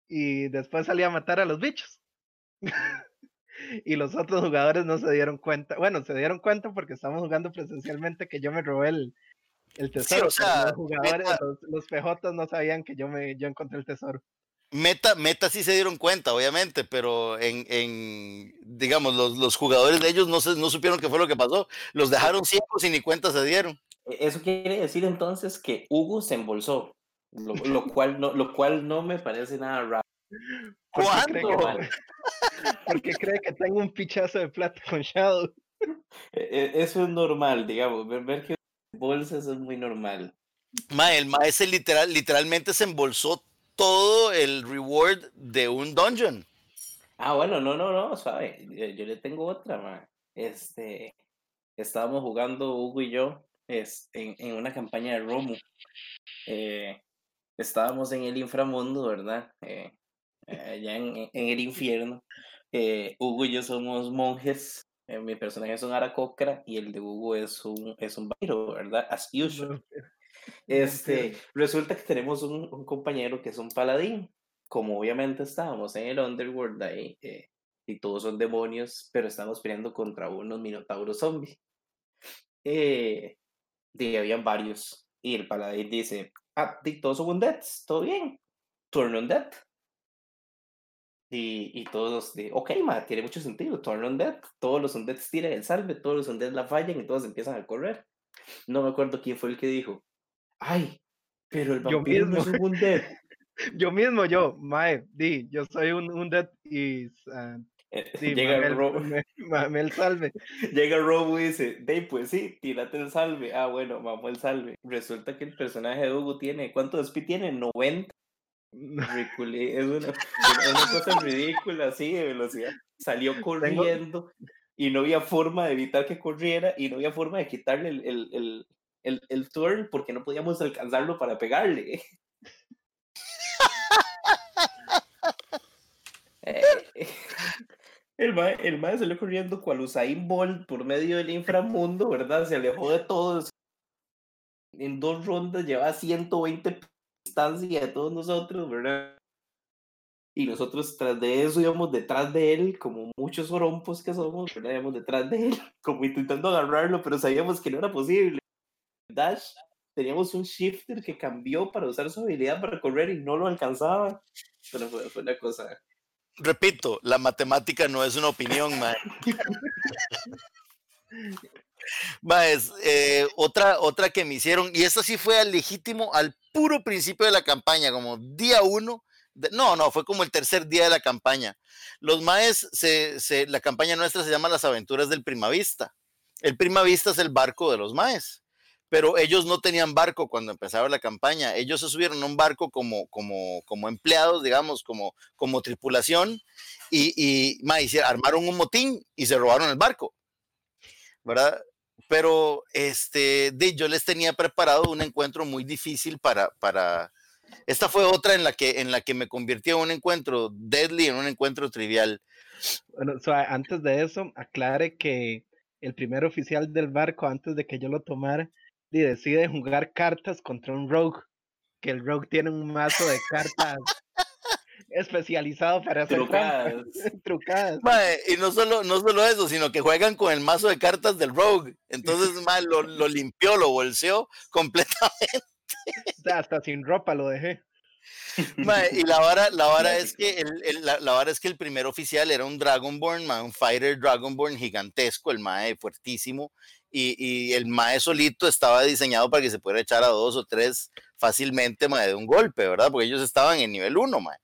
[SPEAKER 4] y después salí a matar a los bichos. y los otros jugadores no se dieron cuenta. Bueno, se dieron cuenta porque estamos jugando presencialmente que yo me robé el, el tesoro. pero
[SPEAKER 2] sea,
[SPEAKER 4] los jugadores,
[SPEAKER 2] neta.
[SPEAKER 4] los, los PJ no sabían que yo me yo encontré el tesoro.
[SPEAKER 2] Meta, meta sí se dieron cuenta, obviamente, pero en, en digamos, los, los jugadores de ellos no, se, no supieron qué fue lo que pasó. Los dejaron ciegos y ni cuenta se dieron.
[SPEAKER 3] E- Eso quiere decir entonces que Hugo se embolsó, lo, lo cual, no, lo cual no me parece nada raro.
[SPEAKER 4] Porque cree, que,
[SPEAKER 2] ¿Cuándo?
[SPEAKER 4] porque cree que tengo un pichazo de plata con Shadow.
[SPEAKER 3] E- e- Eso es normal, digamos, ver, ver que bolsas es muy normal.
[SPEAKER 2] Ma, el maestro literal, literalmente se embolsó todo el reward de un dungeon.
[SPEAKER 3] Ah, bueno, no, no, no, suave. Yo, yo le tengo otra, ma. Este, estábamos jugando Hugo y yo es, en, en una campaña de Romu. Eh, estábamos en el inframundo, ¿verdad? Eh, eh, allá en, en- en el infierno. Eh, Hugo y yo somos monjes. Eh, mi personaje es un aracocra y el de Hugo es un, es un vampiro, ¿verdad? As usual. Este, resulta que tenemos un, un compañero que es un paladín. Como obviamente estábamos en el Underworld ahí, eh, y todos son demonios, pero estamos peleando contra unos minotauros zombies. Eh, y habían varios. Y el paladín dice: Ah, todos son undeads, todo bien. Turn undead. Y, y todos, de, ok, ma, tiene mucho sentido. Turn undead. Todos los undeads tiran el salve, todos los undeads la fallan y todos empiezan a correr. No me acuerdo quién fue el que dijo: Ay, pero el
[SPEAKER 4] Yo
[SPEAKER 3] vampiro no es un undead.
[SPEAKER 4] Yo mismo, yo, Mae, di, yo soy un, un dead y ah,
[SPEAKER 3] Eh,
[SPEAKER 4] di,
[SPEAKER 3] llega,
[SPEAKER 4] mame el-
[SPEAKER 3] Ro-
[SPEAKER 4] me- mame el salve.
[SPEAKER 3] llega Robo y dice, Dey, pues sí, tírate el salve. Ah, bueno, vamos el salve. Resulta que el personaje de Hugo tiene, ¿cuánto de speed tiene? 90. Es una, cosa ridícula, así, de velocidad. Salió corriendo y no había forma de evitar que corriera y no había forma de quitarle el, el, el, el, el turn porque no podíamos alcanzarlo para pegarle. Eh, El mae, el mae salió corriendo cual Usain Bolt por medio del inframundo, ¿verdad? Se alejó de todos en dos rondas llevaba 120 distancia de todos nosotros, ¿verdad? Y nosotros tras de eso íbamos detrás de él, como muchos orompos que somos, ¿verdad? Íbamos detrás de él, como intentando agarrarlo, pero sabíamos que no era posible. Dash, teníamos un shifter que cambió para usar su habilidad para correr y no lo alcanzaba. Pero fue, fue una cosa.
[SPEAKER 2] Repito, la matemática no es una opinión, man. Maes, eh, otra, otra que me hicieron, y esta sí fue al legítimo, al puro principio de la campaña, como día uno, no, no, fue como el tercer día de la campaña. Los maes, la campaña nuestra se llama Las Aventuras del Primavista. El Primavista es el barco de los maes, pero ellos no tenían barco cuando empezaba la campaña. Ellos se subieron a un barco como, como, como empleados, digamos, como, como tripulación, y, y mae, hicieron- armaron un motín y se robaron el barco. ¿verdad? Pero este, yo les tenía preparado un encuentro muy difícil para, para, esta fue otra en la que, en la que me convirtió en un encuentro deadly, en un encuentro trivial.
[SPEAKER 4] Bueno, o sea, antes de eso, aclare que el primer oficial del barco, antes de que yo lo tomara, decide jugar cartas contra un rogue, que el rogue tiene un mazo de cartas especializado para hacer
[SPEAKER 3] Trucadas.
[SPEAKER 4] trucadas.
[SPEAKER 2] Mae, y no solo, no solo eso, sino que juegan con el mazo de cartas del Rogue. Entonces, mae, lo, lo limpió, lo bolseó completamente.
[SPEAKER 4] Hasta sin ropa lo dejé.
[SPEAKER 2] Mae, y la vara, la vara es que el, el- la, la vara es que el primer oficial era un Dragonborn, mae, un fighter Dragonborn gigantesco, el mae fuertísimo, y, y el mae solito estaba diseñado para que se pudiera echar a dos o tres fácilmente mae, de un golpe, ¿verdad? Porque ellos estaban en nivel 1, mae.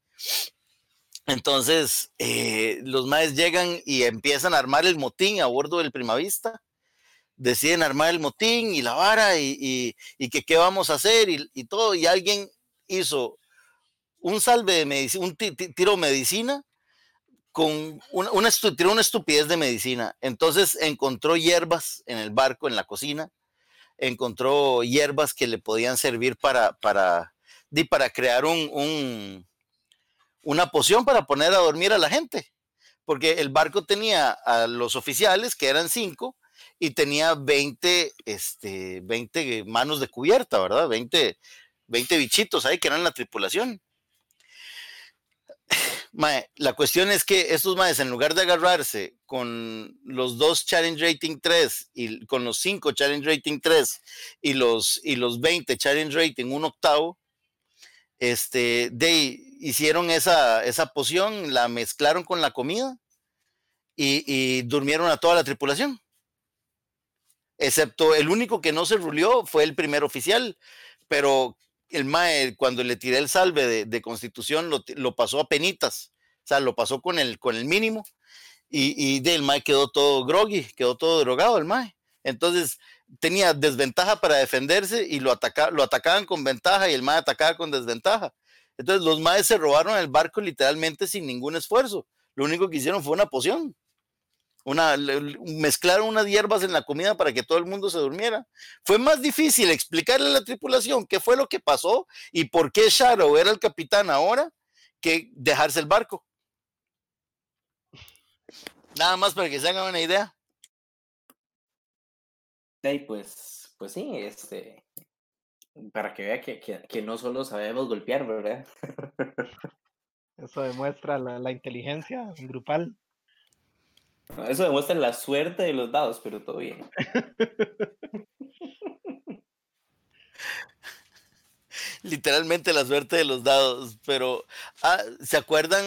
[SPEAKER 2] Entonces, eh, los maes llegan y empiezan a armar el motín a bordo del Primavista. Deciden armar el motín y la vara y, y- y que qué vamos a hacer y, y todo. Y alguien hizo un salve de medicina, un ti- ti- tiro medicina con una, una, tiró una estupidez de medicina. Entonces encontró hierbas en el barco, en la cocina. Encontró hierbas que le podían servir para, para, para crear un, un- una poción para poner a dormir a la gente. Porque el barco tenía a los oficiales, que eran cinco, y tenía 20, este, 20 manos de cubierta, ¿verdad? 20, 20 bichitos ahí que eran la tripulación. Mae, la cuestión es que estos maes, en lugar de agarrarse con los dos Challenge Rating 3 y con los 5 Challenge Rating 3 y los, y los 20 Challenge Rating un octavo, este, de, hicieron esa, esa poción, la mezclaron con la comida y, durmieron a toda la tripulación. Excepto el único que no se rulió fue el primer oficial, pero el MAE, cuando le tiré el salve de, constitución, lo, lo pasó a penitas, o sea, lo pasó con el, con el mínimo y, y del MAE quedó todo groggy, quedó todo drogado el MAE. Entonces tenía desventaja para defenderse y lo, ataca, lo atacaban con ventaja y el MAE atacaba con desventaja. Entonces los MAEs se robaron el barco literalmente sin ningún esfuerzo. Lo único que hicieron fue una poción. Una, mezclaron unas hierbas en la comida para que todo el mundo se durmiera. Fue más difícil explicarle a la tripulación qué fue lo que pasó y por qué Shadow era el capitán ahora que dejarse el barco. Nada más para que se hagan una idea.
[SPEAKER 3] Y pues, pues sí, este, para que vea que, que, que no solo sabemos golpear, ¿verdad?
[SPEAKER 4] Eso demuestra la, la inteligencia grupal.
[SPEAKER 3] Eso demuestra la suerte de los dados, pero todo bien.
[SPEAKER 2] Literalmente la suerte de los dados. Pero, ah, ¿se acuerdan?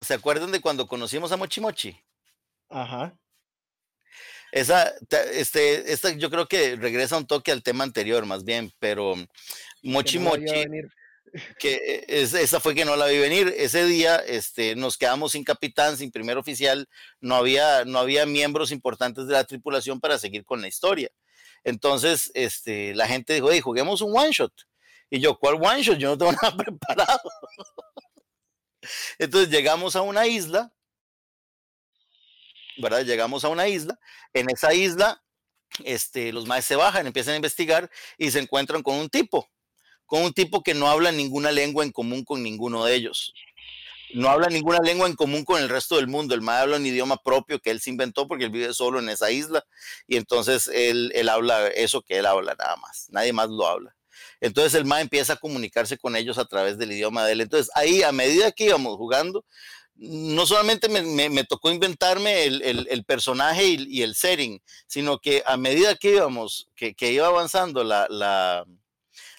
[SPEAKER 2] ¿Se acuerdan de cuando conocimos a Mochi Mochi?
[SPEAKER 4] Ajá.
[SPEAKER 2] Esa, este, esta yo creo que regresa un toque al tema anterior, más bien, pero Mochi
[SPEAKER 4] no
[SPEAKER 2] Mochi, que eh, es- esa fue que no la vi venir. Ese día este, nos quedamos sin capitán, sin primer oficial, no había, no había miembros importantes de la tripulación para seguir con la historia. Entonces, este, la gente dijo, "Ey, juguemos un one shot. Y yo, ¿cuál one shot? Yo no tengo nada preparado. Entonces llegamos a una isla, ¿verdad? Llegamos a una isla. En esa isla, este, los maes se bajan, empiezan a investigar y se encuentran con un tipo, con un tipo que no habla ninguna lengua en común con ninguno de ellos. no habla ninguna lengua en común con el resto del mundo. El mae habla un idioma propio que él se inventó porque él vive solo en esa isla y entonces él, él habla eso que él habla nada más. Nadie más lo habla. Entonces el mae empieza a comunicarse con ellos a través del idioma de él. Entonces ahí, a medida que íbamos jugando, no solamente me, tocó inventarme el, personaje y, el setting, sino que a medida que íbamos, que, iba avanzando la,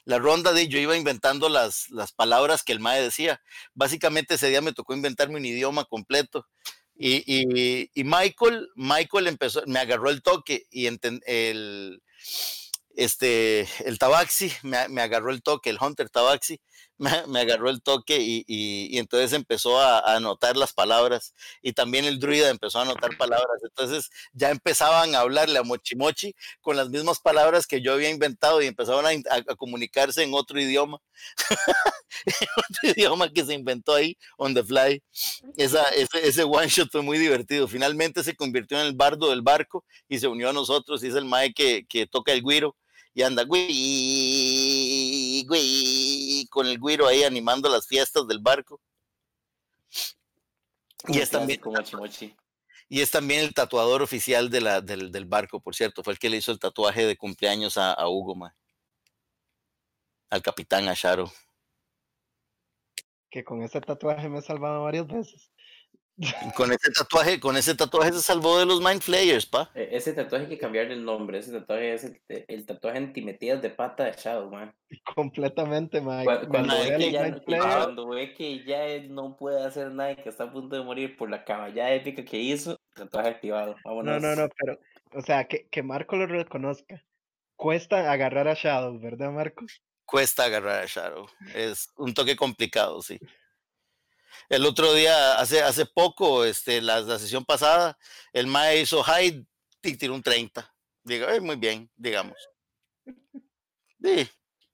[SPEAKER 2] ronda de yo iba inventando las, palabras que el mae decía. Básicamente ese día me tocó inventarme un idioma completo. Y, Michael, Michael empezó, me agarró el toque y enten- el, este, Tabaxi, me agarró el toque, el Hunter Tabaxi, me, me agarró el toque y, y- y entonces empezó a, a anotar las palabras y también el druida empezó a anotar palabras. Entonces ya empezaban a hablarle a Mochimochi con las mismas palabras que yo había inventado y empezaban a, a- a comunicarse en otro idioma, otro idioma que se inventó ahí on the fly. Esa, ese, ese one shot fue muy divertido. Finalmente se convirtió en el bardo del barco y se unió a nosotros y es el mae que, que toca el guiro y anda güey, güey, con el güiro ahí animando las fiestas del barco. Y es también, y es también el tatuador oficial de la, del, del barco, por cierto. Fue el que le hizo el tatuaje de cumpleaños a, a Hugo, mae. al capitán Asharo.
[SPEAKER 4] Que con ese tatuaje me he salvado varias veces.
[SPEAKER 2] Con ese tatuaje, con ese tatuaje se salvó de los Mind Flayers, pa.
[SPEAKER 3] E- Ese tatuaje hay que cambiarle el nombre. Ese tatuaje es el, el tatuaje antimetidas de pata de Shadow, man.
[SPEAKER 4] Completamente.
[SPEAKER 3] Cua- Cuando, ve que ya, cuando ve que ya él no puede hacer nada y que está a punto de morir por la caballada épica que hizo, tatuaje activado.
[SPEAKER 4] No,
[SPEAKER 3] Vámonos.
[SPEAKER 4] no, no, pero, o sea, que, que Marco lo reconozca. Cuesta agarrar a Shadow, ¿verdad, Marco?
[SPEAKER 2] Cuesta agarrar a Shadow. Es un toque complicado, sí. El otro día, hace, hace poco, este, la, la sesión pasada, el Mae hizo high y tiró un 30. Digo, "Eh, muy bien, digamos. Sí,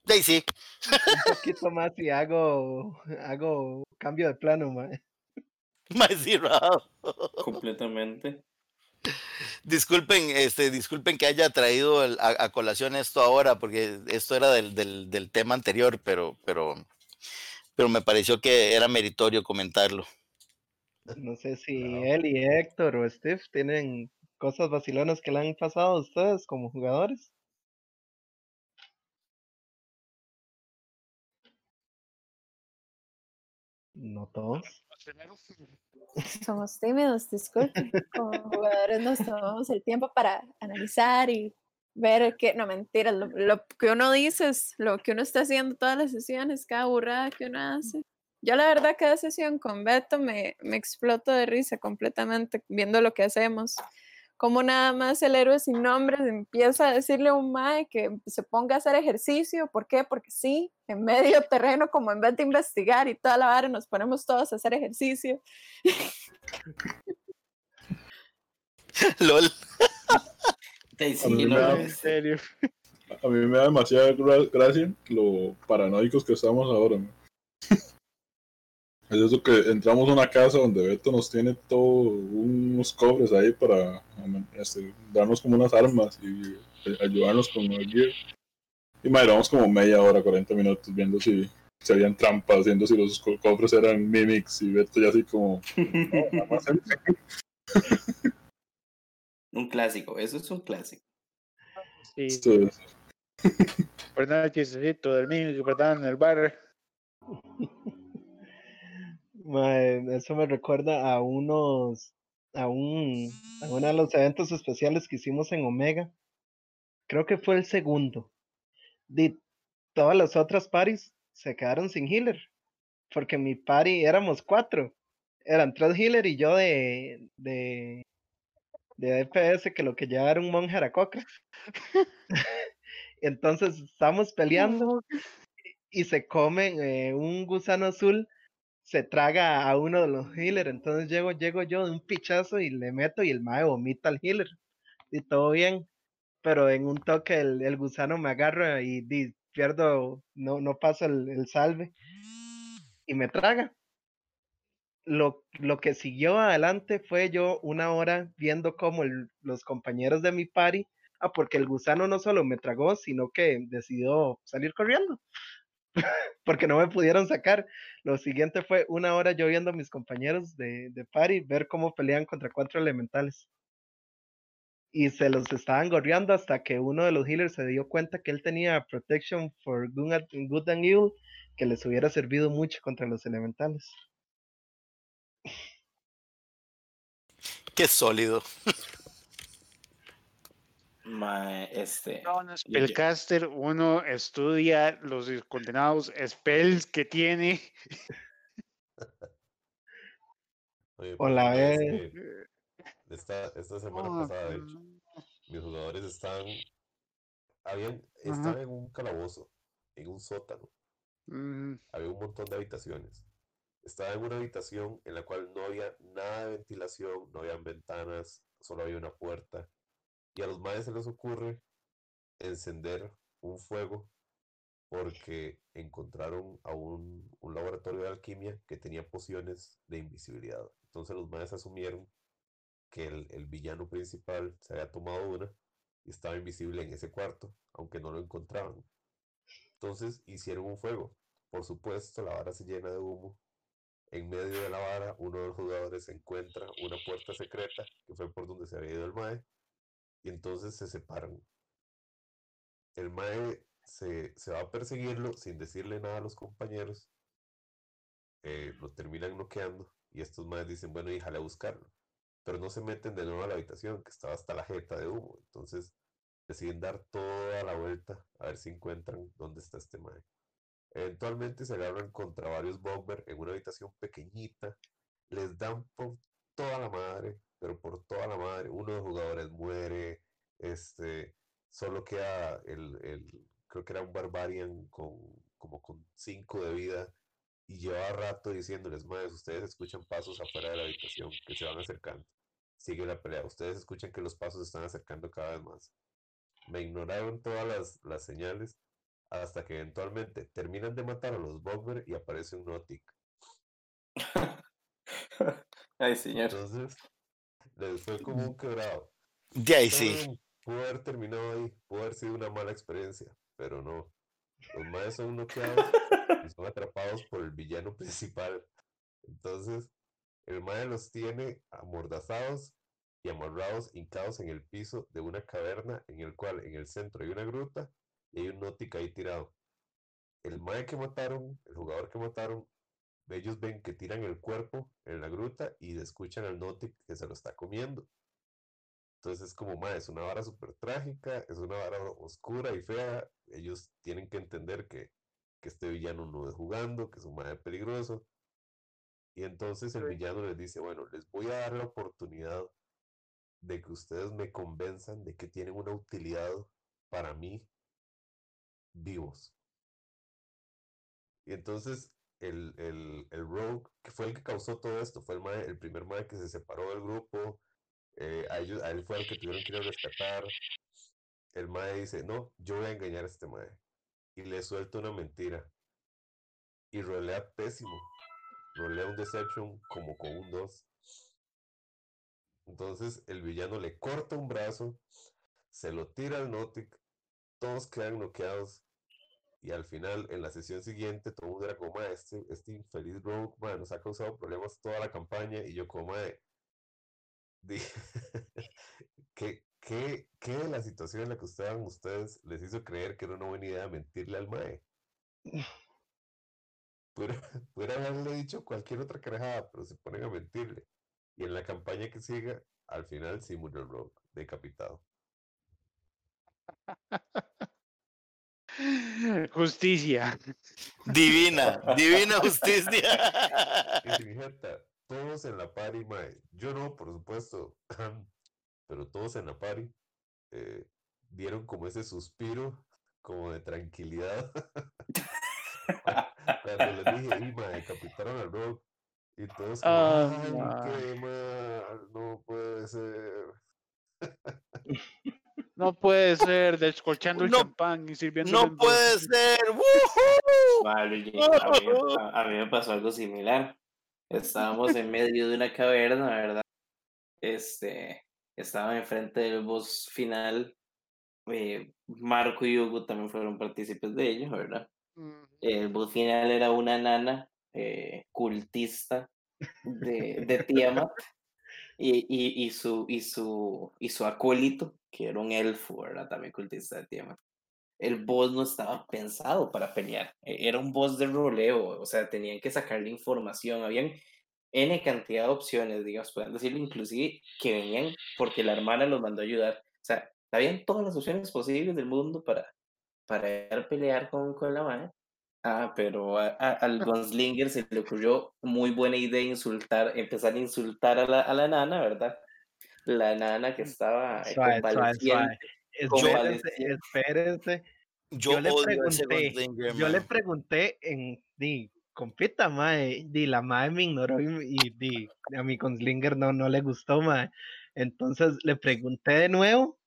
[SPEAKER 2] sí, sí.
[SPEAKER 4] Un poquito más y hago, hago cambio de plano, mae.
[SPEAKER 2] Mae cerrado.
[SPEAKER 3] Completamente.
[SPEAKER 2] Disculpen, este, disculpen que haya traído el- a, a colación esto ahora, porque esto era del, del, del tema anterior, pero, pero, pero me pareció que era meritorio comentarlo.
[SPEAKER 4] No sé si él y Héctor o Steve tienen cosas vacilonas que le han pasado a ustedes como jugadores. No todos.
[SPEAKER 5] Somos tímidos, disculpen. Como jugadores nos tomamos el tiempo para analizar y ver que, no mentiras, lo, lo que uno dice es lo que uno está haciendo todas las sesiones, cada burrada que uno hace. Yo la verdad cada sesión con Beto me, me exploto de risa completamente viendo lo que hacemos. Como nada más el héroe sin nombre empieza a decirle a un mae que se ponga a hacer ejercicio. ¿Por qué? Porque sí, en medio terreno, como en vez de investigar y toda la vara, nos ponemos todos a hacer ejercicio.
[SPEAKER 2] LOL.
[SPEAKER 3] Sí,
[SPEAKER 7] A
[SPEAKER 3] sí,
[SPEAKER 7] mí me
[SPEAKER 3] no,
[SPEAKER 7] da-
[SPEAKER 6] En serio.
[SPEAKER 7] A mí me da demasiada gra- gracia lo paranoicos que estamos ahora. man. Es eso que entramos a una casa donde Beto nos tiene todos unos cobres ahí para este, darnos como unas armas y eh, ayudarnos con el gear. Y madre, vamos como media hora, 40 minutos viendo si, si habían trampas, viendo si los co- cofres eran mimics y Beto ya así como... "No, nada más
[SPEAKER 3] un clásico, eso es un clásico.
[SPEAKER 6] Sí, ¿verdad? Chistecito del niño que perdán en el bar.
[SPEAKER 4] Eso me recuerda a unos, a un, a uno de los eventos especiales que hicimos en Omega. Creo que fue el segundo. De todas las otras paris se quedaron sin healer. Porque mi party éramos cuatro. Eran tres healer y yo de, de, de DPS que lo que llevaba era un monje aracoca. Entonces estamos peleando y se comen eh, un gusano azul se traga a uno de los healers. Entonces llego, llego yo de un pichazo y le meto y el mae vomita al healer. Y todo bien. Pero en un toque el, el gusano me agarra y, di- pierdo, no, no pasa el, el salve. Y me traga. Lo, lo que siguió adelante fue yo una hora viendo cómo los compañeros de mi party, ah, porque el gusano no solo me tragó, sino que decidió salir corriendo. porque no me pudieron sacar. Lo siguiente fue una hora yo viendo a mis compañeros de, de party ver cómo pelean contra cuatro elementales. Y se los estaban gorreando hasta que uno de los healers se dio cuenta que él tenía Protection for good and Evil, que les hubiera servido mucho contra los elementales.
[SPEAKER 2] Qué sólido.
[SPEAKER 3] Ma, este.
[SPEAKER 6] No, Spellcaster, uno estudia los condenados spells que tiene.
[SPEAKER 1] Oye,
[SPEAKER 4] O la
[SPEAKER 1] pero es
[SPEAKER 4] vez.
[SPEAKER 1] que Esta, esta semana
[SPEAKER 6] Ah,
[SPEAKER 1] pasada, de hecho, mis jugadores estaban, habían, estaban en un calabozo, en un sótano.
[SPEAKER 6] mm,
[SPEAKER 1] había un montón de habitaciones. Estaba en una habitación en la cual no había nada de ventilación, no habían ventanas, solo había una puerta. Y a los maes se les ocurre encender un fuego porque encontraron a un, un laboratorio de alquimia que tenía pociones de invisibilidad. Entonces los maes asumieron que el, el villano principal se había tomado una y estaba invisible en ese cuarto, aunque no lo encontraban. Entonces hicieron un fuego. Por supuesto, la vara se llena de humo. En medio de la vara, uno de los jugadores encuentra una puerta secreta, que fue por donde se había ido el Mae, y entonces se separan. El Mae se, se va a perseguirlo sin decirle nada a los compañeros. eh, lo terminan noqueando, y estos Maes dicen, bueno, y jale a buscarlo. Pero no se meten de nuevo a la habitación, que estaba hasta la jeta de humo. Entonces deciden dar toda la vuelta a ver si encuentran dónde está este Mae. Eventualmente se agarran contra varios bomber en una habitación pequeñita. Les dan por toda la madre, pero por toda la madre. Uno de los jugadores muere. Este, solo queda el, el- creo que era un barbarian con como con 5 de vida. Y lleva rato diciéndoles, madres, ustedes escuchan pasos afuera de la habitación que se van acercando. Sigue la pelea. Ustedes escuchan que los pasos se están acercando cada vez más. Me ignoraron todas las, las señales hasta que eventualmente terminan de matar a los Bomber y aparece un Notic.
[SPEAKER 3] Ay, señor.
[SPEAKER 1] Entonces, les fue como un quebrado.
[SPEAKER 2] De ahí sí.
[SPEAKER 1] Pudo haber terminado ahí, pudo haber sido una mala experiencia, pero no. Los maes son noqueados y son atrapados por el villano principal. Entonces, el mae los tiene amordazados y amarrados, hincados en el piso de una caverna en el cual en el centro hay una gruta y hay un Notic ahí tirado. El mae que mataron, el jugador que mataron, ellos ven que tiran el cuerpo en la gruta y escuchan al Notic que se lo está comiendo. Entonces es como, mae, es una vara súper trágica, es una vara oscura y fea. Ellos tienen que entender que, que este villano no es jugando, que es un mae peligroso. Y entonces el villano les dice, bueno, les voy a dar la oportunidad de que ustedes me convenzan de que tienen una utilidad para mí vivos. Y entonces el, el, el Rogue, que fue el que causó todo esto, fue el, mae- el primer mae que se separó del grupo, eh, a, ellos, a él fue el que tuvieron que ir a rescatar. El mae dice, no, yo voy a engañar a este mae. Y le suelta una mentira. Y rolea pésimo. Rolea un Deception como con un 2. Entonces el villano le corta un brazo, se lo tira al Notic, todos quedan noqueados. Y al final, en la sesión siguiente, todo el mundo era como, "Mae, este, este infeliz Rogue, mae, nos ha causado problemas toda la campaña. Y yo como, ¿qué, qué, qué de la situación en la que estaban ustedes les hizo creer que era una buena idea mentirle al mae? Pudiera, pudiera haberle dicho cualquier otra carajada, pero se ponen a mentirle. Y en la campaña que siga, al final sí murió el Rogue, decapitado.
[SPEAKER 6] Justicia.
[SPEAKER 2] Divina, divina justicia.
[SPEAKER 1] Todos en la party, mae. Yo no, por supuesto, pero todos en la party eh, dieron como ese suspiro, como de tranquilidad. Cuando les dije, y mae, decapitaron al Rogue. Y todos como,
[SPEAKER 6] Ah,
[SPEAKER 1] ay,
[SPEAKER 6] mae.
[SPEAKER 1] qué mal, no puede ser.
[SPEAKER 6] No puede ser descolchando el
[SPEAKER 2] No-
[SPEAKER 6] champán y sirviendo
[SPEAKER 2] No puede ser. ¡Woohoo!
[SPEAKER 3] Vale, a mí, me- a- a mí me pasó algo similar. Estábamos en medio de una caverna, ¿verdad? Este, estaban enfrente del boss final. eh, Marco y Hugo también fueron partícipes de ello, ¿verdad? El boss final era una nana eh, cultista de, de Tiamat y, y, y, su, y, su, y su acólito, que era un elfo, ¿verdad? También cultista de Tiamat. El boss no estaba pensado para pelear, e- era un boss de roleo, o sea, tenían que sacarle información, habían N cantidad de opciones, digamos, pueden decirlo inclusive que venían porque la hermana los mandó a ayudar, o sea, habían todas las opciones posibles del mundo para, para pelear con, con la madre. Ah, pero a- a- al Gunslinger se le ocurrió muy buena idea insultar, empezar a insultar a la, a la nana, ¿verdad? La nana que estaba
[SPEAKER 4] Suave,
[SPEAKER 3] convaleciente.
[SPEAKER 4] suave. Espérense.
[SPEAKER 2] Yo,
[SPEAKER 4] Yo le pregunté,
[SPEAKER 2] Gunslinger,
[SPEAKER 4] Yo le pregunté en, di, compita, mae, di, la mae me ignoró y, y di, a mi conslinger no, no le gustó, mae. Entonces le pregunté de nuevo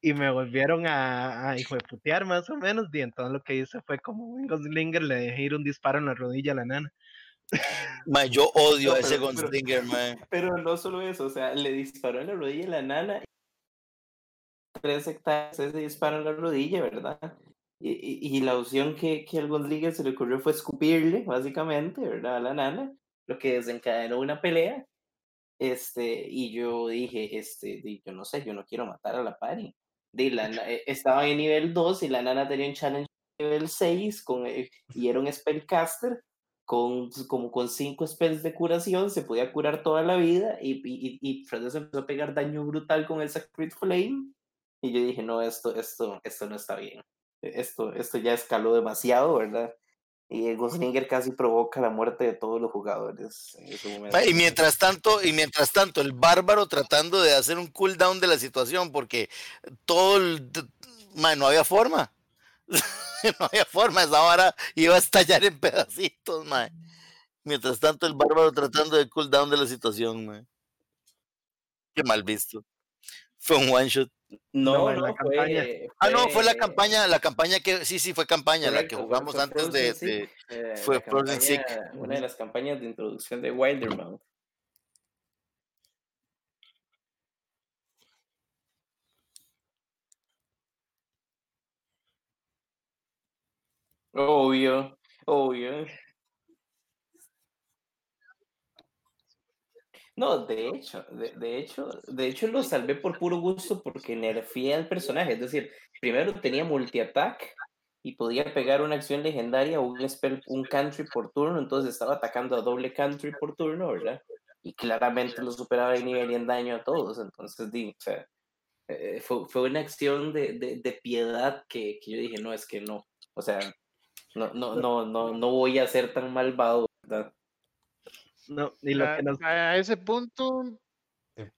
[SPEAKER 4] y me volvieron a, a hijo de putear más o menos, y entonces lo que hice fue como un conslinger le dejé ir un disparo en la rodilla a la nana.
[SPEAKER 2] Mae, yo odio
[SPEAKER 3] No,
[SPEAKER 2] a ese Gunslinger, mae.
[SPEAKER 3] Pero no solo eso, o sea, le disparó en la rodilla a la nana. Tres hectáreas ese disparo en la rodilla, ¿verdad? Y, y, y la opción que, que al Gunslinger se le ocurrió fue escupirle, básicamente, ¿verdad? A la nana, lo que desencadenó una pelea. Este, y yo dije, este, yo no sé, yo no quiero matar a la pari. Eh, estaba en nivel 2 y la nana tenía un challenge nivel 6 con, eh, y era un spellcaster con, como con 5 spells de curación, se podía curar toda la vida y, y, y, de eso empezó a pegar daño brutal con el Sacred Flame. Y yo dije, no, esto, esto, esto no está bien. Esto, esto ya escaló demasiado, ¿verdad? Y Gunslinger casi provoca la muerte de todos los jugadores en ese
[SPEAKER 2] Y mientras tanto, y mientras tanto, el bárbaro tratando de hacer un cooldown de la situación, porque todo el, t- ma, no había forma. no había forma, esa vara iba a estallar en pedacitos, ma. Mientras tanto, el bárbaro tratando de cooldown de la situación, ma. Qué mal visto. Fue un one shot.
[SPEAKER 3] No,
[SPEAKER 4] No, la
[SPEAKER 3] fue,
[SPEAKER 4] campaña.
[SPEAKER 2] Ah, no, fue la campaña, la campaña que, sí, sí, fue campaña, la que jugamos
[SPEAKER 3] fue
[SPEAKER 2] antes de,
[SPEAKER 3] eh,
[SPEAKER 2] fue Frozen Sick.
[SPEAKER 3] campaña- Una de las campañas de introducción de Wildermouth. Obvio, obvio. No, de hecho, de, de hecho, de hecho lo salvé por puro gusto porque nerfeé al personaje. Es decir, primero tenía multi-attack y podía pegar una acción legendaria o un spell, un country por turno, entonces estaba atacando a doble country por turno, ¿verdad? Y claramente lo superaba en nivel y en daño a todos. Entonces, di, o sea, eh, fue, fue una acción de, de, de piedad que, que yo dije, no, es que no. O sea, no, no, no, no, no voy a ser tan malvado, ¿verdad?
[SPEAKER 4] No, y lo
[SPEAKER 6] a,
[SPEAKER 4] que nos
[SPEAKER 6] a ese punto,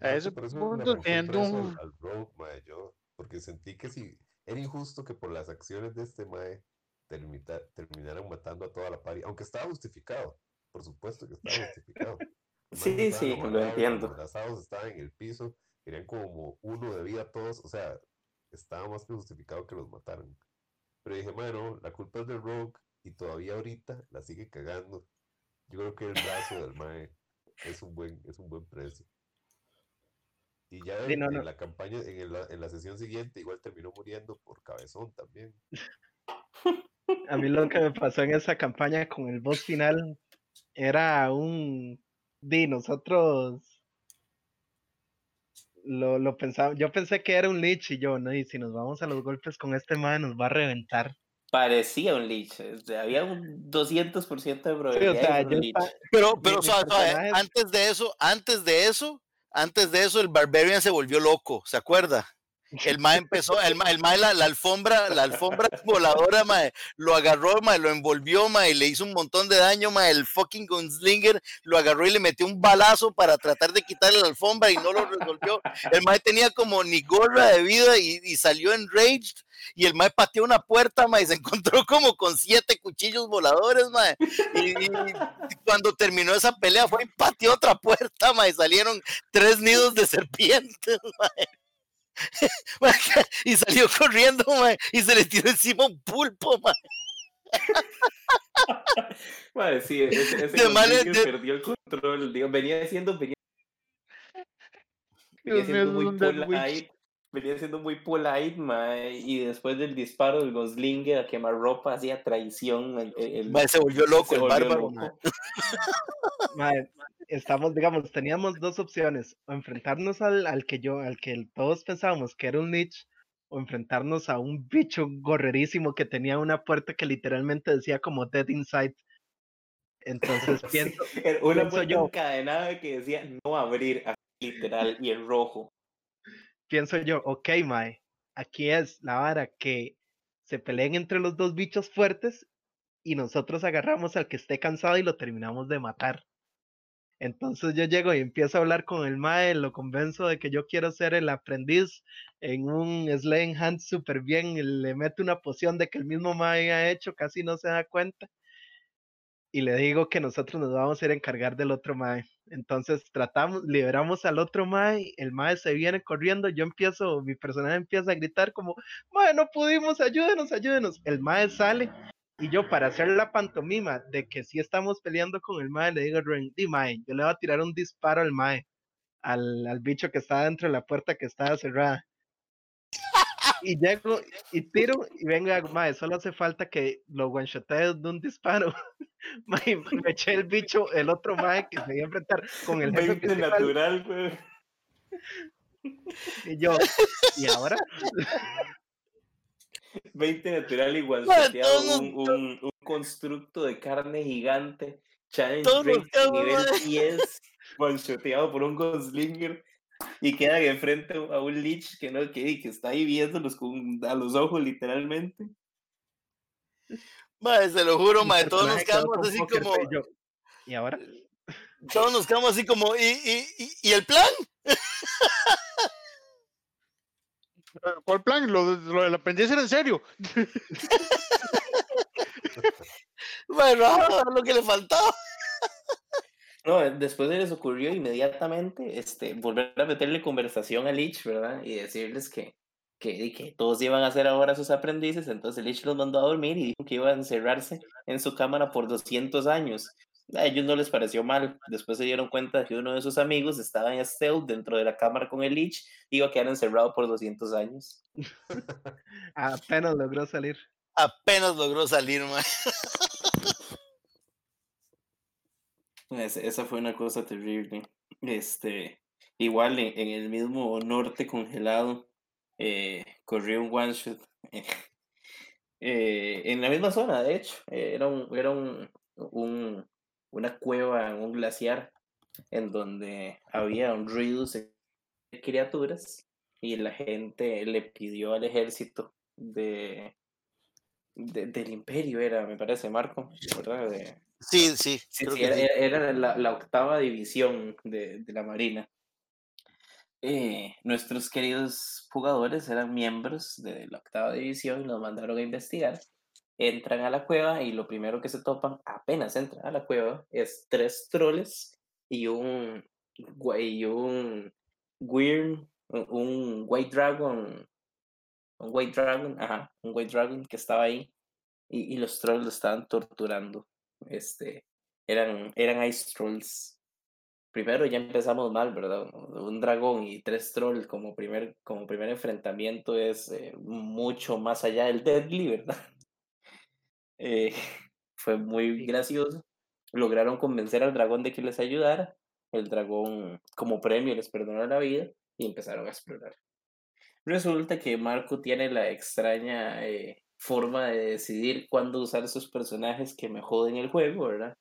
[SPEAKER 6] A ese punto
[SPEAKER 1] preso
[SPEAKER 6] un-
[SPEAKER 1] al, Rogue, mae, yo, porque sentí que si era injusto que por las acciones de este Mae termita- terminaran matando a toda la party, aunque estaba justificado, por supuesto que estaba justificado. Los
[SPEAKER 3] Sí, sí, lo entiendo.
[SPEAKER 1] Amenazados, estaban en el piso, querían como uno de vida todos, o sea, estaba más que justificado que los mataran. Pero dije, bueno, la culpa es del Rogue y todavía ahorita la sigue cagando. Yo creo que el brazo del Mae es un buen, es un buen precio. Y ya
[SPEAKER 4] Sí,
[SPEAKER 1] en,
[SPEAKER 4] no,
[SPEAKER 1] en
[SPEAKER 4] no.
[SPEAKER 1] la campaña, en, el- en la sesión siguiente, igual terminó muriendo por cabezón también.
[SPEAKER 4] A mí lo que me pasó en esa campaña con el boss final era un... Di, nosotros lo, lo pensaba, yo pensé que era un Lich y yo, no, y si nos vamos a los golpes con este man nos va a reventar.
[SPEAKER 3] Parecía un o sea, había un 200% de
[SPEAKER 4] Sí, o
[SPEAKER 3] probabilidad de un
[SPEAKER 2] Pero, pero, antes de eso, antes de eso, antes de eso, el Barbarian se volvió loco, ¿se acuerda? El mae empezó, el mae, el mae la, la alfombra, la alfombra voladora, mae, lo agarró, mae, lo envolvió, mae, y le hizo un montón de daño, mae, el fucking gunslinger lo agarró y le metió un balazo para tratar de quitarle la alfombra y no lo resolvió. El mae tenía como ni gorra de vida y, y salió enraged y el mae pateó una puerta, mae, y se encontró como con siete cuchillos voladores, mae. Y, y cuando terminó esa pelea fue y pateó otra puerta, mae, y salieron tres nidos de serpientes, mae. Y salió corriendo, y se le tiró encima un pulpo, mae.
[SPEAKER 3] Madre, sí, ese, ese
[SPEAKER 2] De mal- de-
[SPEAKER 3] perdió el control. Digo, venía siendo, venía, siendo muy polite. Venía siendo muy polite, mae, y después del disparo del Goslinger a quemar ropa hacía traición. El, el-
[SPEAKER 2] Mae, se volvió loco
[SPEAKER 3] se
[SPEAKER 2] el
[SPEAKER 3] volvió
[SPEAKER 2] bárbaro.
[SPEAKER 3] loco.
[SPEAKER 2] mae.
[SPEAKER 4] Estamos, digamos, teníamos dos opciones, o enfrentarnos al, al que yo, al que todos pensábamos que era un Lich, o enfrentarnos a un bicho gorrerísimo que tenía una puerta que literalmente decía como Dead Inside. Entonces
[SPEAKER 3] Sí,
[SPEAKER 4] pienso,
[SPEAKER 3] era una
[SPEAKER 4] pienso
[SPEAKER 3] puerta
[SPEAKER 4] yo.
[SPEAKER 3] encadenada que decía no abrir, literal, y en rojo.
[SPEAKER 4] Pienso yo, ok, Mae, aquí es la vara que se peleen entre los dos bichos fuertes y nosotros agarramos al que esté cansado y lo terminamos de matar. Entonces yo llego y empiezo a hablar con el Mae, lo convenzo de que yo quiero ser el aprendiz en un Slaying Hand súper bien, le meto una poción de que el mismo Mae ha hecho, casi no se da cuenta. Y le digo que nosotros nos vamos a ir a encargar del otro Mae. Entonces tratamos, liberamos al otro Mae, el Mae se viene corriendo, yo empiezo, mi personaje empieza a gritar como, Mae, no pudimos, ayúdenos, ayúdenos. El Mae sale y yo para hacer la pantomima de que sí estamos peleando con el Mae, le digo di Mae, yo le voy a tirar un disparo al Mae, al, al bicho que está dentro de la puerta que estaba cerrada. Y llego y tiro y venga, Mae, solo hace falta que lo one-shotee de un disparo. Mae, me eché el bicho, el otro Mae que se iba a enfrentar con el jefe
[SPEAKER 3] 20
[SPEAKER 4] principal,
[SPEAKER 3] natural, güey.
[SPEAKER 4] y yo, ¿y ahora?
[SPEAKER 3] 20 natural igual
[SPEAKER 2] todos
[SPEAKER 3] un, un, un constructo de carne gigante. Challenge nivel
[SPEAKER 2] mae.
[SPEAKER 3] 10, one-shoteado por un Goslinger. Y quedan enfrente a un Lich que no que, que está ahí viéndolos con, a los ojos, literalmente.
[SPEAKER 2] Mae, se lo juro, mae, todos nos quedamos así como,
[SPEAKER 4] ¿y ahora?
[SPEAKER 2] todos nos quedamos así como, ¿y, y, y, y el plan?
[SPEAKER 6] ¿Cuál plan? Lo, de- lo del aprendiz era en serio.
[SPEAKER 2] Bueno, ah, lo que le faltaba.
[SPEAKER 3] No, eh, después de les ocurrió inmediatamente este, volver a meterle conversación a Lich, ¿verdad? Y decirles que, que, y que todos iban a ser ahora sus aprendices. Entonces Lich los mandó a dormir y dijo que iba a encerrarse en su cámara por 200 años. A ellos no les pareció mal. Después se dieron cuenta que uno de sus amigos estaba en stealth dentro de la cámara con el Lich y iba a quedar encerrado por 200 años.
[SPEAKER 4] Apenas logró salir.
[SPEAKER 2] Apenas logró salir, mae.
[SPEAKER 3] Es- esa fue una cosa terrible. Este, igual en, el mismo norte congelado, eh, corrió un one shot. eh, en la misma zona, de hecho. eh, era un, era un, un- una cueva, un glaciar, en donde había un reduce de criaturas y la gente le pidió al ejército de, de- del imperio, era, me parece, Marco, ¿verdad?
[SPEAKER 2] Sí, sí,
[SPEAKER 3] Sí, era, la, la octava división de, de la Marina. Eh, nuestros queridos jugadores eran miembros de la octava división y nos mandaron a investigar. Entran a la cueva y lo primero que se topan, apenas entran a la cueva, es tres troles y un, y un weird, un- un white dragon, un white dragon, ajá, un white dragon que estaba ahí y, y los trolls lo estaban torturando. Este, eran, eran ice trolls. Primero ya empezamos mal, ¿verdad? Un dragón y tres trolls como primer, como primer enfrentamiento es eh, mucho más allá del deadly, ¿verdad? Eh, fue muy gracioso. Lograron convencer al dragón de que les ayudara. El dragón, como premio, les perdonó la vida y empezaron a explorar. Resulta que Marco tiene la extraña eh, forma de decidir cuándo usar sus personajes que me joden el juego, ¿verdad?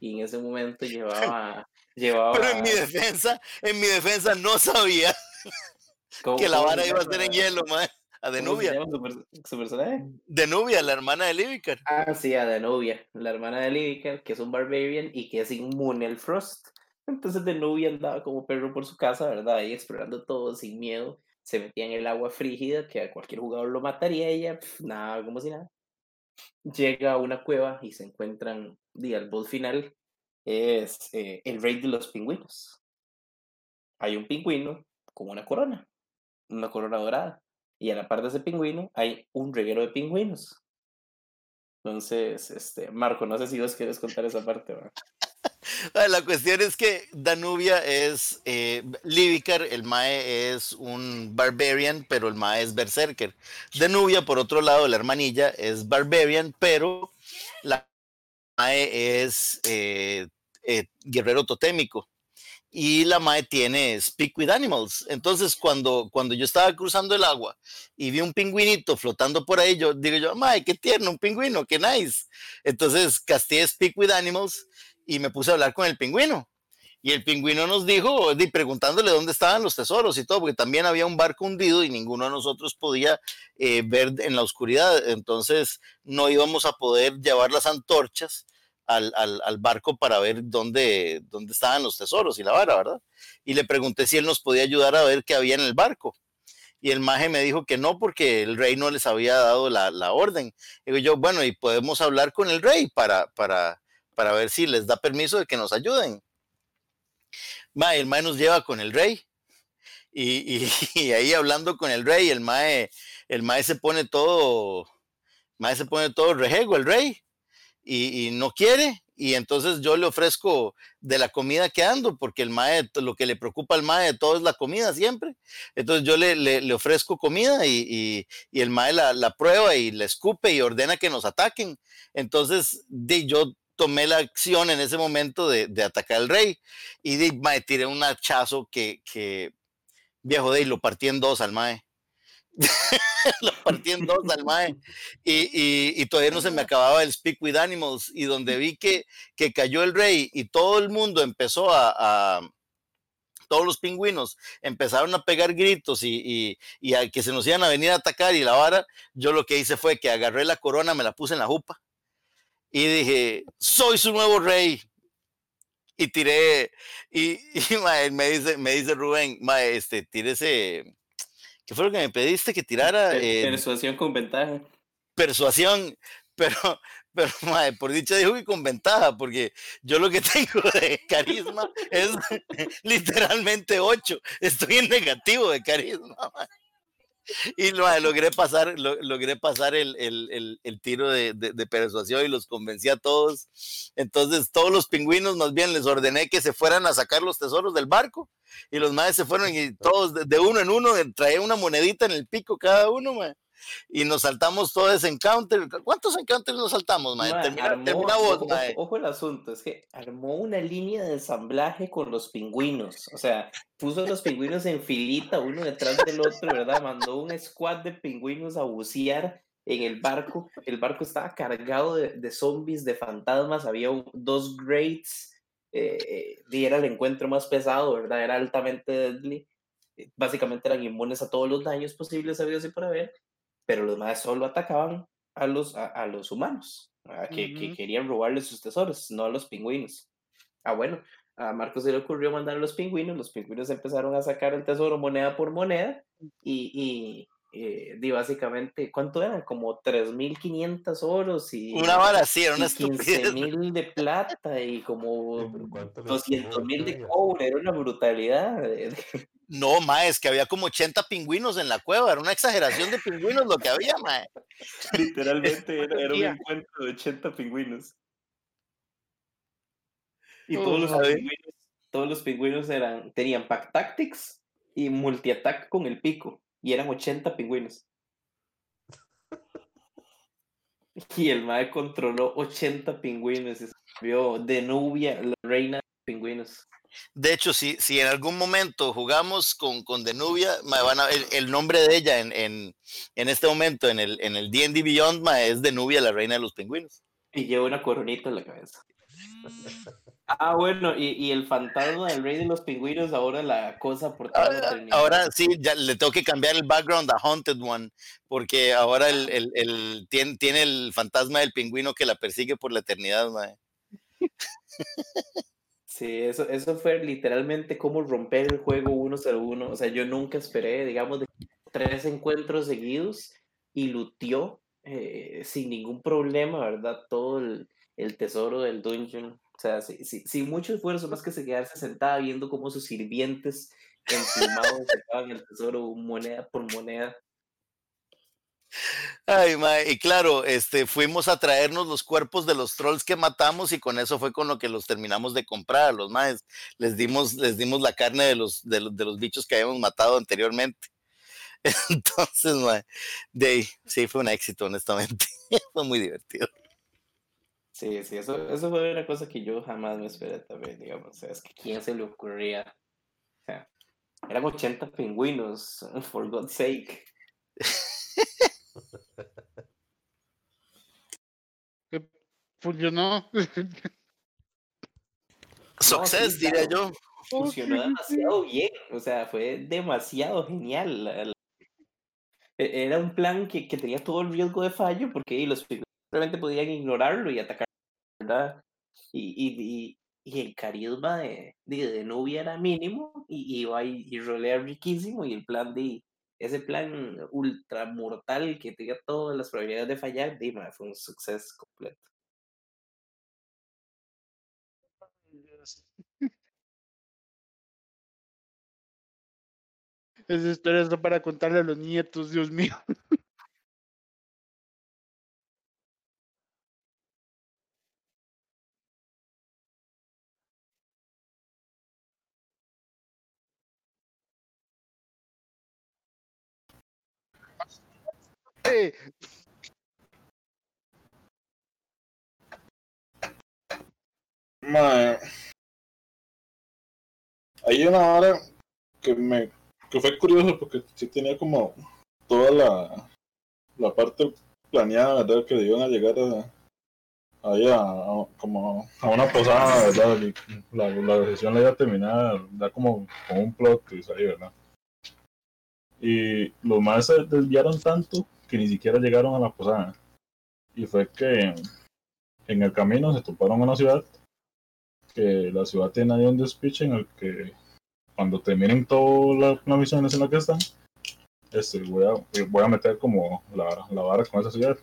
[SPEAKER 3] Y en ese momento llevaba. llevaba
[SPEAKER 2] Pero en mi defensa, en mi defensa no sabía
[SPEAKER 3] ¿cómo-
[SPEAKER 2] que la vara iba a ser en hielo, mae. A
[SPEAKER 3] ¿Cómo se
[SPEAKER 2] Denubia.
[SPEAKER 3] su, per- su personaje?
[SPEAKER 2] Denubia, la hermana de Livicar.
[SPEAKER 3] Ah, sí, a Danubia, la hermana de Livica, que es un barbarian y que es inmune al frost. Entonces Danubia andaba como perro por su casa, ¿verdad? Ahí explorando todo sin miedo. Se metía en el agua frígida, que a cualquier jugador lo mataría ella, nada, como si nada. Llega a una cueva y se encuentran, y al boss final es eh, el rey de los pingüinos. Hay un pingüino con una corona, una corona dorada. Y a la par de ese pingüino hay un reguero de pingüinos. Entonces, este, Marco, no sé si vos quieres contar esa parte, ¿verdad?
[SPEAKER 2] La cuestión es que Danubia es eh, Livicar, el Mae es un Barbarian, pero el Mae es Berserker. Danubia, por otro lado, la hermanilla es Barbarian, pero la Mae es eh, eh, guerrero totémico. Y la Mae tiene Speak with Animals. Entonces, cuando, cuando yo estaba cruzando el agua y vi un pingüinito flotando por ahí, yo digo yo, Mae, qué tierno, un pingüino, qué nice. Entonces, casté Speak with Animals y me puse a hablar con el pingüino. Y el pingüino nos dijo, di, preguntándole dónde estaban los tesoros y todo, porque también había un barco hundido y ninguno de nosotros podía eh, ver en la oscuridad. Entonces no íbamos a poder llevar las antorchas al, al- al barco para ver dónde, dónde estaban los tesoros y la vara, ¿verdad? Y le pregunté si él nos podía ayudar a ver qué había en el barco. Y el maje me dijo que no, porque el rey no les había dado la, la orden. Digo yo, bueno, y podemos hablar con el rey para, para, para ver si les da permiso de que nos ayuden. Mae, el mae nos lleva con el rey. Y, y- ahí hablando con el rey, el mae, el mae se pone todo, el mae se pone todo rejego, el rey, y, no quiere. Y entonces yo le ofrezco de la comida que ando, porque el mae, lo que le preocupa al mae de todo es la comida siempre. Entonces yo le, le- ofrezco comida y, el mae la, la prueba y le escupe y ordena que nos ataquen. Entonces di, yo tomé la acción en ese momento de, de atacar al rey y di, mae, tiré un hachazo que, que viejo de y lo partí en dos al mae. lo partí en dos al mae. Y, y- y todavía no se me acababa el Speak with Animals. Y donde vi que, que cayó el rey y todo el mundo empezó a, todos los pingüinos empezaron a pegar gritos y, y, y a que se nos iban a venir a atacar y la vara, yo lo que hice fue que agarré la corona, me la puse en la jupa y dije, soy su nuevo rey. Y tiré, y, y, mae, me, dice, me dice Rubén, mae, este, tírese, ¿qué fue lo que me pediste que tirara?
[SPEAKER 3] Per-
[SPEAKER 2] Eh,
[SPEAKER 3] Persuasión con ventaja.
[SPEAKER 2] persuasión, pero, pero mae, por dicha dijo que con ventaja, porque yo lo que tengo de carisma es literalmente 8, estoy en negativo de carisma. mae. Y mae, logré pasar, lo- logré pasar el, el- el- el tiro de, de- de persuasión y los convencí a todos. Entonces, todos los pingüinos, más bien les ordené que se fueran a sacar los tesoros del barco. Y los maes se fueron y todos de, de uno en uno traía una monedita en el pico cada uno, mae y nos saltamos todo ese encounter. ¿Cuántos encounters nos saltamos, mae? Termina,
[SPEAKER 3] armó-
[SPEAKER 2] termina vos,
[SPEAKER 3] ojo,
[SPEAKER 2] mae.
[SPEAKER 3] ojo- el asunto, es que armó una línea de ensamblaje con los pingüinos. O sea, puso a los pingüinos en filita, uno detrás del otro, ¿verdad? Mandó un squad de pingüinos a bucear en el barco. El barco estaba cargado de, de zombies, de fantasmas. Había un- dos greats. eh, eh, y era el encuentro más pesado, ¿verdad? Era altamente deadly. eh, Básicamente eran inmunes a todos los daños posibles, habidos y por haber pero los demás solo atacaban a los, a, a los humanos, a que, que querían robarles sus tesoros, no a los pingüinos. Ah, bueno, a Marcos se le ocurrió mandar a los pingüinos, los pingüinos empezaron a sacar el tesoro moneda por moneda y, y eh, di básicamente, ¿cuánto eran? Como 3.500 oros y,
[SPEAKER 2] Una vara así, era una.
[SPEAKER 3] 15.000 de plata y como
[SPEAKER 1] ¿Cuánto les
[SPEAKER 3] 200.000 de cobre, era una brutalidad.
[SPEAKER 2] No, mae, es que había como 80 pingüinos en la cueva. Era una exageración de pingüinos lo que había, mae.
[SPEAKER 3] Literalmente era, era un encuentro de 80 pingüinos. Y todos los pingüinos, todos los pingüinos eran, tenían pack tactics y multi-attack con el pico. Y eran 80 pingüinos. Y el mae controló 80 pingüinos y se vio de Nubia, la reina de los pingüinos.
[SPEAKER 2] De hecho, si, si en algún momento jugamos con, con Denubia, mae, van a- el, el nombre de ella en, en, en este momento en el en el D&D Beyond mae, es Denubia, la reina de los pingüinos.
[SPEAKER 3] Y lleva una coronita en la cabeza. Ah, bueno, y, y el fantasma del rey de los pingüinos, ahora la cosa por toda la
[SPEAKER 2] Ahora,
[SPEAKER 3] eternidad.
[SPEAKER 2] ahora sí, ya le tengo que cambiar el background a Haunted One, porque ahora el, el, el- tiene, tiene el fantasma del pingüino que la persigue por la eternidad, mae.
[SPEAKER 3] Sí, eso, eso fue literalmente como romper el juego 1-0-1. O sea, yo nunca esperé, digamos, de tres encuentros seguidos y luteó eh, sin ningún problema, ¿verdad? Todo el, el tesoro del dungeon. O sea, sin mucho esfuerzo, más que se quedarse sentada viendo cómo sus sirvientes emplumados sacaban el tesoro moneda por moneda.
[SPEAKER 2] Ay, mae, y claro, este, fuimos a traernos los cuerpos de los trolls que matamos y con eso fue con lo que los terminamos de comprar, los maes. Les dimos, les dimos la carne de los, de los, de los bichos que habíamos matado anteriormente. Entonces, mae, de sí, fue un éxito, honestamente. fue muy divertido.
[SPEAKER 3] Sí, sí, eso, eso fue una cosa que yo jamás me esperé también, digamos. O sea, es que quién se le ocurría. O sea, eran 80 pingüinos, for God's sake.
[SPEAKER 6] Que funcionó.
[SPEAKER 2] Success,
[SPEAKER 3] sí,
[SPEAKER 2] diría yo.
[SPEAKER 3] Funcionó demasiado bien, o sea, fue demasiado genial. la- la- e- Era un plan que, que tenía todo el riesgo de fallo porque los pingüinos simplemente podían ignorarlo y atacar, Y, el carisma de, de, de Nubia era mínimo y iba y, rolea riquísimo y el plan de ese plan ultra mortal que tenía todas las probabilidades de fallar, de, ma, fue un suceso completo.
[SPEAKER 6] Esa historia es para contarle a los nietos, Dios mío.
[SPEAKER 7] Hay una hora que me que fue curioso porque sí tenía como toda la, la parte planeada, ¿verdad? Que iban a llegar a, ahí como a una posada, ¿verdad? Y la, la decisión la iba a terminar ya como un plot twist ahí, ¿verdad? Y los más se desviaron tanto que ni siquiera llegaron a la posada. Y fue que en el camino se toparon a una ciudad que la ciudad tiene ahí un despiche en el que cuando terminen todas la- las misiones en las que están, este, voy, a, voy a meter como la, la vara con esa ciudad.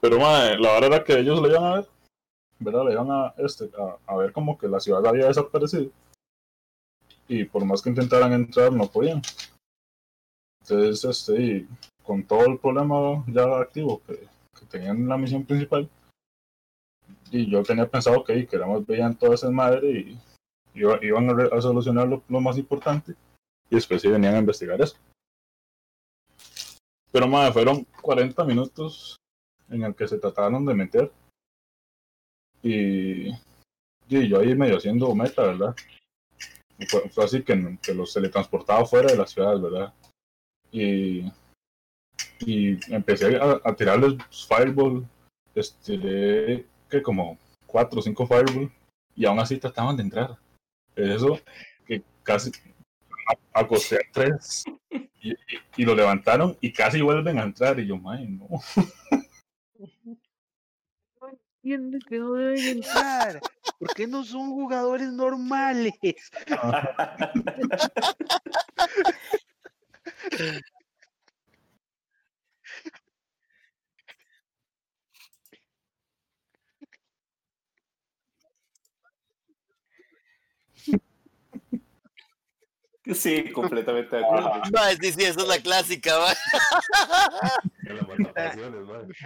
[SPEAKER 7] Pero madre, la vara era que ellos le iban a ver, ¿verdad? Le iban a, este, a, a ver como que la ciudad había desaparecido. Y por más que intentaran entrar, no podían. Entonces, este, con todo el problema ya activo que, tenían en la misión principal, y yo tenía pensado que, que éramos veían toda esa madre y iba- iban a, solucionar lo, más importante y después sí venían a investigar eso. Pero madre, fueron 40 minutos en el que se trataron de meter y, yo ahí medio haciendo meta, ¿verdad? Fue así que, que los teletransportaba fuera de la ciudad, ¿verdad? Y, y empecé a, a tirarles fireball, estiré que como cuatro o cinco fireball y aún así trataban de entrar. Eso que casi acosté a tres y, y- y lo levantaron y casi vuelven a entrar y yo, mae, no.
[SPEAKER 6] entienden que no deben entrar. ¿Por qué no son jugadores normales?
[SPEAKER 3] Sí, completamente de acuerdo.
[SPEAKER 2] Mae, sí, sí, esa es la clásica,
[SPEAKER 1] madre.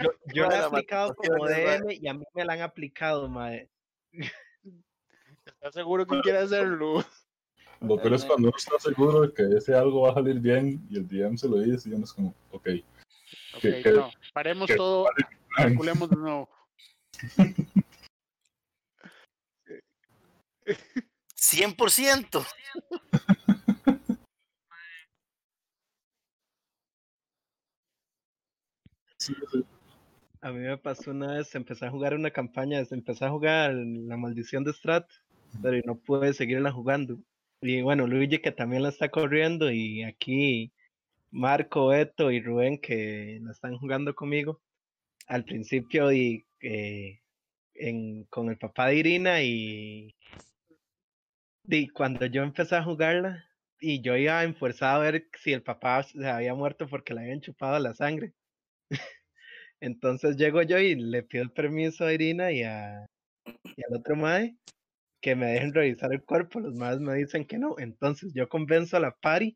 [SPEAKER 4] Yo, yo la he aplicado como DM y a mí me la han aplicado, mae.
[SPEAKER 6] ¿Estás seguro que quiere hacerlo?
[SPEAKER 7] Lo peor es cuando uno está seguro de que ese algo va a salir bien y el DM se lo dice y uno es como, ok.
[SPEAKER 6] Ok,
[SPEAKER 7] que-
[SPEAKER 6] no. Paremos
[SPEAKER 7] que-
[SPEAKER 6] todo, calculemos de nuevo.
[SPEAKER 2] 100%.
[SPEAKER 7] Sí, sí.
[SPEAKER 4] A mí me pasó una vez, empecé a jugar una campaña, empecé a jugar La Maldición de Strat, pero no pude seguirla jugando. Y bueno, Luigi que también la está corriendo y aquí Marco, Beto y Rubén que la están jugando conmigo. Al principio y eh, en, con el papá de Irina y, y cuando yo empecé a jugarla y yo iba enforzado a ver si el papá se había muerto porque le habían chupado la sangre. Entonces llego yo y le pido el permiso a Irina y, a, al otro mae que me dejen revisar el cuerpo. Los maes me dicen que no. Entonces yo convenzo a la pari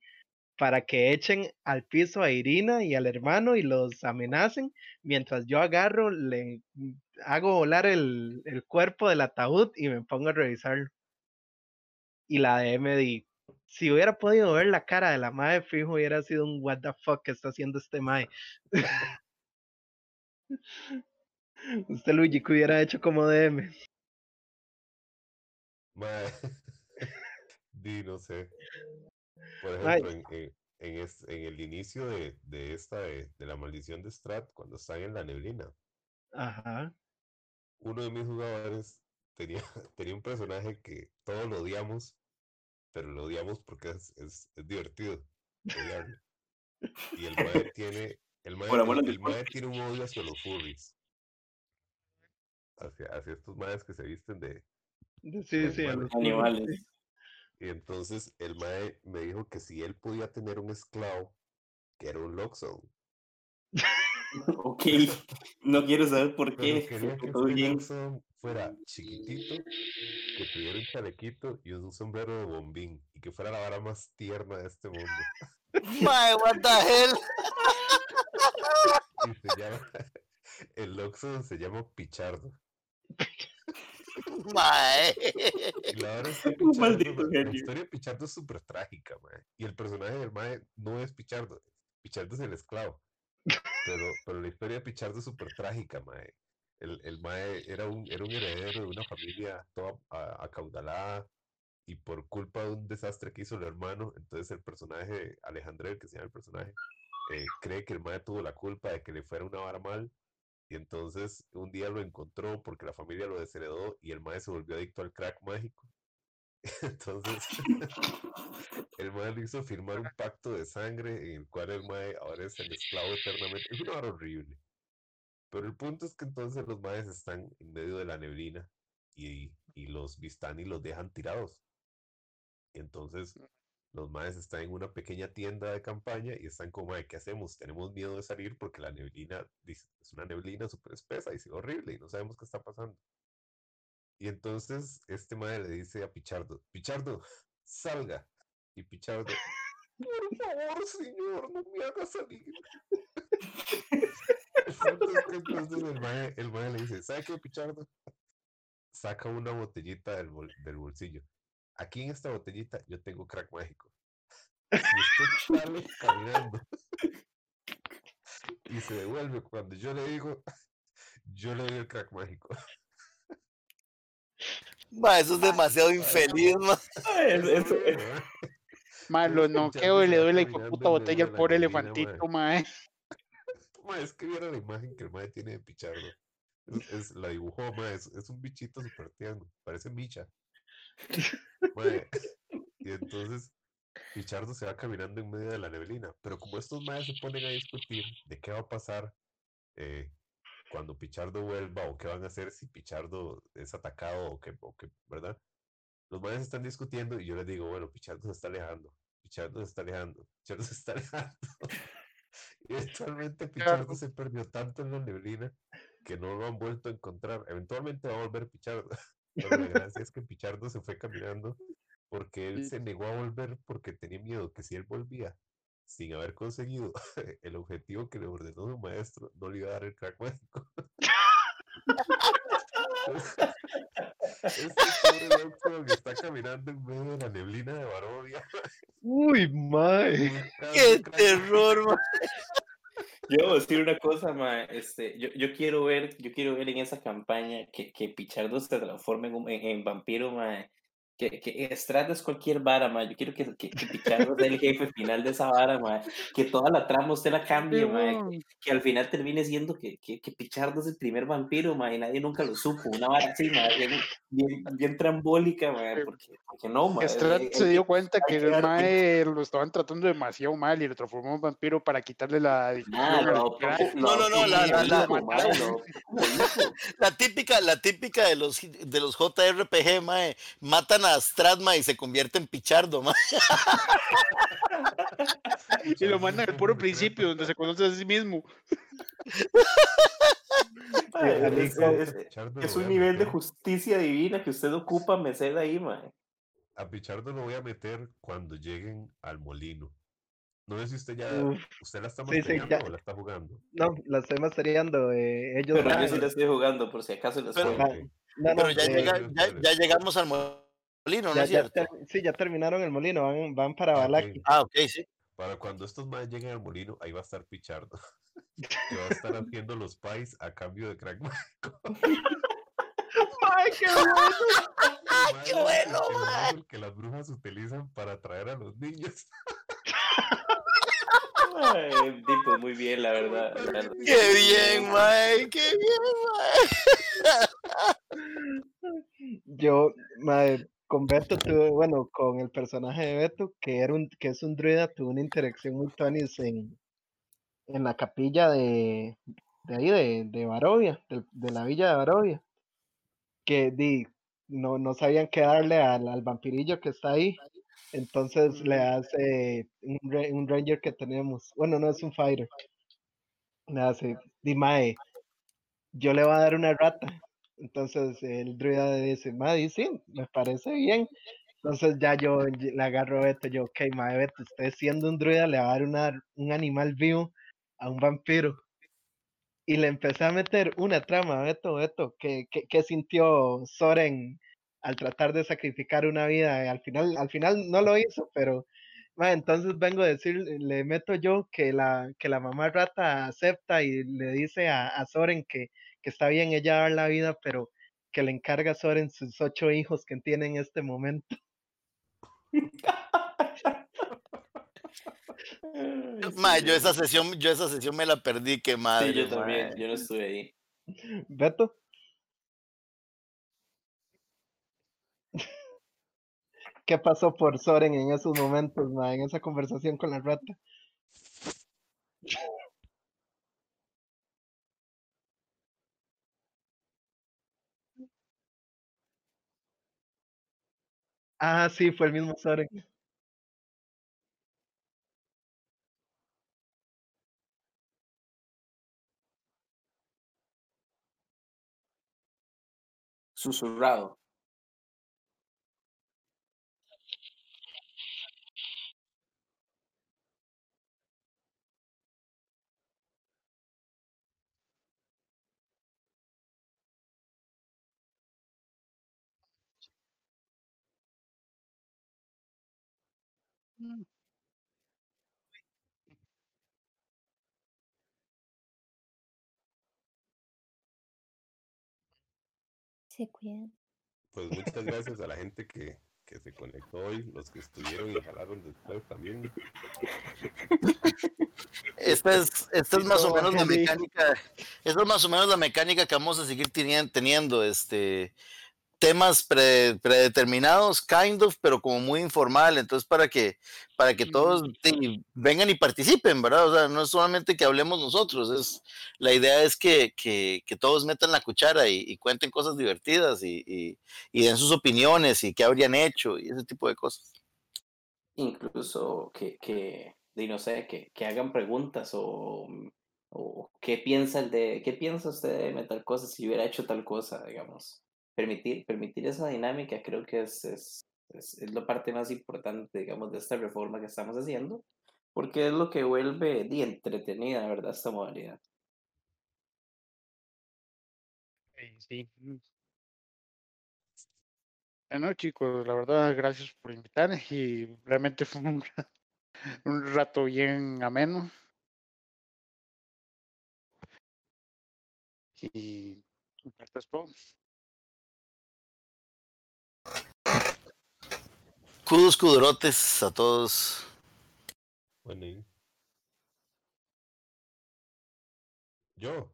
[SPEAKER 4] para que echen al piso a Irina y al hermano y los amenacen, mientras yo agarro, le hago volar el, el cuerpo del ataúd y me pongo a revisarlo. Y la de MD, si hubiera podido ver la cara de la madre, fijo, hubiera sido un what the fuck que está haciendo este mae. Usted, Luigi, hubiera hecho como DM.
[SPEAKER 1] Mae, di, no sé. Por ejemplo, en, en, en es- en el inicio de, de esta, de, de la maldición de Strat, cuando están en la neblina,
[SPEAKER 4] Ajá.
[SPEAKER 1] uno de mis jugadores tenía, tenía un personaje que todos lo odiamos, pero lo odiamos porque es, es, es divertido odiarlo. Y el mae tiene, el mae, el, mae tiene un odio hacia los furries. Hacia, hacia estos maes que se visten De-
[SPEAKER 4] Sí, sí, a
[SPEAKER 1] Animales.
[SPEAKER 4] los
[SPEAKER 3] Animales.
[SPEAKER 1] Y entonces el mae me dijo que si él podía tener un esclavo, que era un Loxodon.
[SPEAKER 3] Ok. No quiero saber por
[SPEAKER 1] Pero
[SPEAKER 3] qué.
[SPEAKER 1] quería que
[SPEAKER 3] todo
[SPEAKER 1] este fuera chiquitito, que tuviera un chalequito y un sombrero de bombín, y que fuera la vara más tierna de este mundo.
[SPEAKER 2] Mae, what the hell?
[SPEAKER 1] Y se llama, el Loxodon se llama Pichardo.
[SPEAKER 2] Mae.
[SPEAKER 1] Es que Pichardo,
[SPEAKER 3] maldito
[SPEAKER 1] la historia de Pichardo es súper trágica, mae. Y el personaje del mae no es Pichardo. Pichardo es el esclavo. Pero, pero la historia de Pichardo es súper trágica, mae. El, el mae era un, era un heredero de una familia toda acaudalada y por culpa de un desastre que hizo el hermano, entonces el personaje, Alejandro, que se llama el personaje, eh, cree que el mae tuvo la culpa de que le fuera una vara mal y entonces un día lo encontró porque la familia lo desheredó y el mae se volvió adicto al crack mágico. Entonces, el mae le hizo firmar un pacto de sangre en el cual el mae ahora es el esclavo eternamente. Es una hora horrible. Pero el punto es que entonces los maes están en medio de la neblina y, y los Vistani los dejan tirados. Y entonces los maes están en una pequeña tienda de campaña y están como, "Mae, ¿qué hacemos? Tenemos miedo de salir porque la neblina es una neblina súper espesa y sí, horrible y no sabemos qué está pasando. Y entonces este mae le dice a Pichardo, Pichardo, salga. Y Pichardo, por favor, señor, no me haga salir. Es entonces el mae, el mae le dice, ¿sabe qué, Pichardo? Saca una botellita del, bol- del bolsillo. Aquí en esta botellita yo tengo crack mágico. Si usted sale caminando y se devuelve cuando yo le digo, yo le doy el crack mágico.
[SPEAKER 2] Mae, eso es demasiado infeliz, mae.
[SPEAKER 3] Ay, es- es- es-
[SPEAKER 1] Mae.
[SPEAKER 6] Mae, lo noqueo y le doy la puta botella al pobre elefantito,
[SPEAKER 1] mae.
[SPEAKER 6] mae.
[SPEAKER 1] Mae, es que viera la imagen que el mae tiene de Pichardo. Es, es- la dibujó, es, es un bichito súper tierno, parece Micha. Y entonces Pichardo se va caminando en medio de la neblina. Pero como estos maes se ponen a discutir de qué va a pasar eh, cuando Pichardo vuelva o qué van a hacer si Pichardo es atacado o qué, o qué, ¿verdad? Los maes están discutiendo y yo les digo, bueno, Pichardo se está alejando, Pichardo se está alejando, Pichardo se está alejando. Y eventualmente Pichardo se perdió tanto en la neblina que no lo han vuelto a encontrar. Eventualmente va a volver Pichardo. La gracia es que Pichardo se fue caminando porque él se negó a volver porque tenía miedo que si él volvía sin haber conseguido el objetivo que le ordenó su maestro, no le iba a dar el crack mágico. este pobre Loxodon que está caminando en medio de la neblina de Barovia.
[SPEAKER 4] Uy, mae.
[SPEAKER 2] ¡Qué terror, mae!
[SPEAKER 3] Yo voy a decir una cosa, ma, este, yo, yo quiero ver, yo quiero ver en esa campaña que, que Pichardo se transforme en, en vampiro, ma, que, que Strad es cualquier vara, ma, yo quiero que, que, que Pichardo sea el jefe final de esa vara, ma, que toda la trama usted la cambie, ma, que, que al final termine siendo que, que, que Pichardo es el primer vampiro, ma, y nadie nunca lo supo, una vara así, ma, bien, bien, bien trambólica, ma, porque, porque no, ma,
[SPEAKER 6] Strad
[SPEAKER 3] eh,
[SPEAKER 6] se dio cuenta que el mae lo estaban tratando demasiado mal y lo transformó en vampiro para quitarle la
[SPEAKER 3] Ah,
[SPEAKER 6] crack.
[SPEAKER 2] No, no, no, la- la- la- La típica, la típica de los, de los JRPG, mae. Matan a Strad, mae, y se convierte en Pichardo.
[SPEAKER 6] Y lo mandan al puro principio, donde se conoce a sí mismo.
[SPEAKER 3] Es- un
[SPEAKER 1] a
[SPEAKER 3] nivel de justicia divina que usted ocupa merced ahí, mae.
[SPEAKER 1] A Pichardo lo voy a meter cuando lleguen al molino. No sé si usted ya.
[SPEAKER 4] Uf,
[SPEAKER 1] ¿Usted la está
[SPEAKER 4] sí, sí,
[SPEAKER 1] o la está jugando?
[SPEAKER 4] No, la estoy masteriando. Eh, ellos
[SPEAKER 3] Pero
[SPEAKER 4] van-
[SPEAKER 3] yo sí la estoy jugando, por si acaso les
[SPEAKER 2] Pero-
[SPEAKER 3] juego.
[SPEAKER 1] Ok.
[SPEAKER 4] no, no,
[SPEAKER 2] Pero ya,
[SPEAKER 4] eh,
[SPEAKER 2] llega- ya llegamos al molino, ¿no
[SPEAKER 4] ya-
[SPEAKER 2] es
[SPEAKER 4] ya
[SPEAKER 2] cierto?
[SPEAKER 4] sí, ya terminaron el molino, van, van para. Balaki.
[SPEAKER 2] Ah, ok, sí.
[SPEAKER 1] Para cuando estos más lleguen al molino, ahí va a estar Pichardo. que va a estar haciendo los pies a cambio de crack.
[SPEAKER 4] ¡Ay, qué bueno!
[SPEAKER 2] qué bueno,
[SPEAKER 1] el
[SPEAKER 2] mae.
[SPEAKER 1] árbol que las brujas utilizan para atraer a los niños.
[SPEAKER 3] Ay, tipo, muy bien, la verdad.
[SPEAKER 2] Qué bien, mae, qué bien, mae.
[SPEAKER 4] Yo, madre, con Beto tuve, bueno, con el personaje de Beto, que era un, que es un druida, tuve una interacción muy tonis en, en la capilla de, de ahí, de, de Barovia, del- de, la villa de Barovia, que di, no, no sabían qué darle al, al vampirillo que está ahí, entonces le hace un, un ranger que tenemos, bueno, no es un fighter, le hace, di, mae, yo le voy a dar una rata, entonces el druida dice, Maddy, sí, me parece bien. Entonces ya yo le agarro a Beto, yo, ok, madre Beto, usted siendo un druida le va a dar un animal vivo a un vampiro. Y le empecé a meter una trama, Beto, Beto, que, que, que sintió Soren al tratar de sacrificar una vida. al final, al final no lo hizo, pero ma, entonces vengo a decir, le meto yo que la, que la mamá rata acepta y le dice a, a Soren que, que está bien ella dar la vida, pero que le encarga a Soren sus ocho hijos que tiene en este momento.
[SPEAKER 2] Mae, yo esa sesión, yo esa sesión me la perdí, qué madre.
[SPEAKER 3] Sí, yo también, yo no estuve ahí.
[SPEAKER 4] Beto. ¿Qué pasó por Soren en esos momentos, ma, en esa conversación con la rata? Ah, sí, fue el mismo Soren.
[SPEAKER 3] Susurrado.
[SPEAKER 5] Se cuidan.
[SPEAKER 1] Pues muchas gracias a la gente que, que se conectó hoy, los que estuvieron y jalaron después también.
[SPEAKER 2] Esta es, esta es
[SPEAKER 6] Sí,
[SPEAKER 2] más o menos la mecánica, esta es más o menos la mecánica que vamos a seguir tenien- teniendo, este, temas pre- predeterminados, kind of, pero como muy informal, entonces para que, para que todos te- vengan y participen, ¿verdad? O sea, no es solamente que hablemos nosotros, es, la idea es que, que, que todos metan la cuchara y, y cuenten cosas divertidas y, y, y den sus opiniones y qué habrían hecho y ese tipo de cosas.
[SPEAKER 3] Incluso que, que no sé, que, que hagan preguntas o, o qué piensa el de, qué piensa usted de tal cosa si hubiera hecho tal cosa, digamos. Permitir, permitir esa dinámica creo que es, es, es, la parte más importante, digamos, de esta reforma que estamos haciendo, porque es lo que vuelve di, entretenida, ¿verdad? Esta modalidad.
[SPEAKER 6] Sí. Bueno, chicos, la verdad, gracias por invitar y realmente fue un, un rato bien ameno. Y esto es todo.
[SPEAKER 2] Kudos, kudurotes a todos.
[SPEAKER 1] Bueno, y- Yo.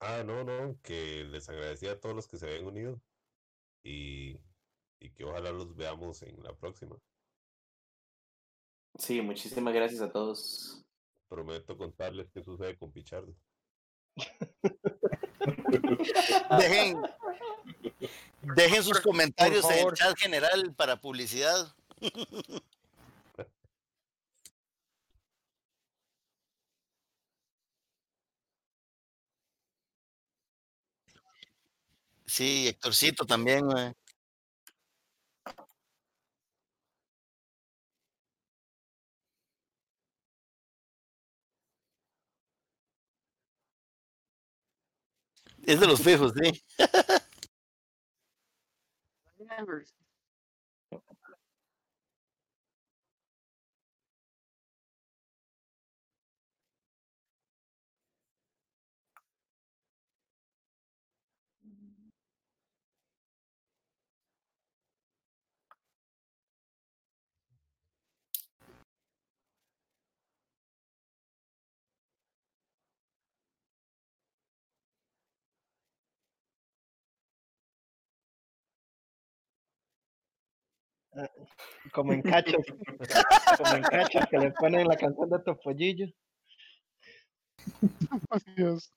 [SPEAKER 1] Ah, no, no, que les agradecía a todos los que se habían unido y, y que ojalá los veamos en la próxima.
[SPEAKER 3] Sí, muchísimas gracias a todos.
[SPEAKER 1] Prometo contarles qué sucede con Pichardo.
[SPEAKER 2] Dejen, dejen sus comentarios en el chat general para publicidad. Sí, Héctorcito también, güey. Es de los fijos, sí.
[SPEAKER 4] Como en cachos. como en cachos que le ponen la canción de Topollillo.
[SPEAKER 6] Dios.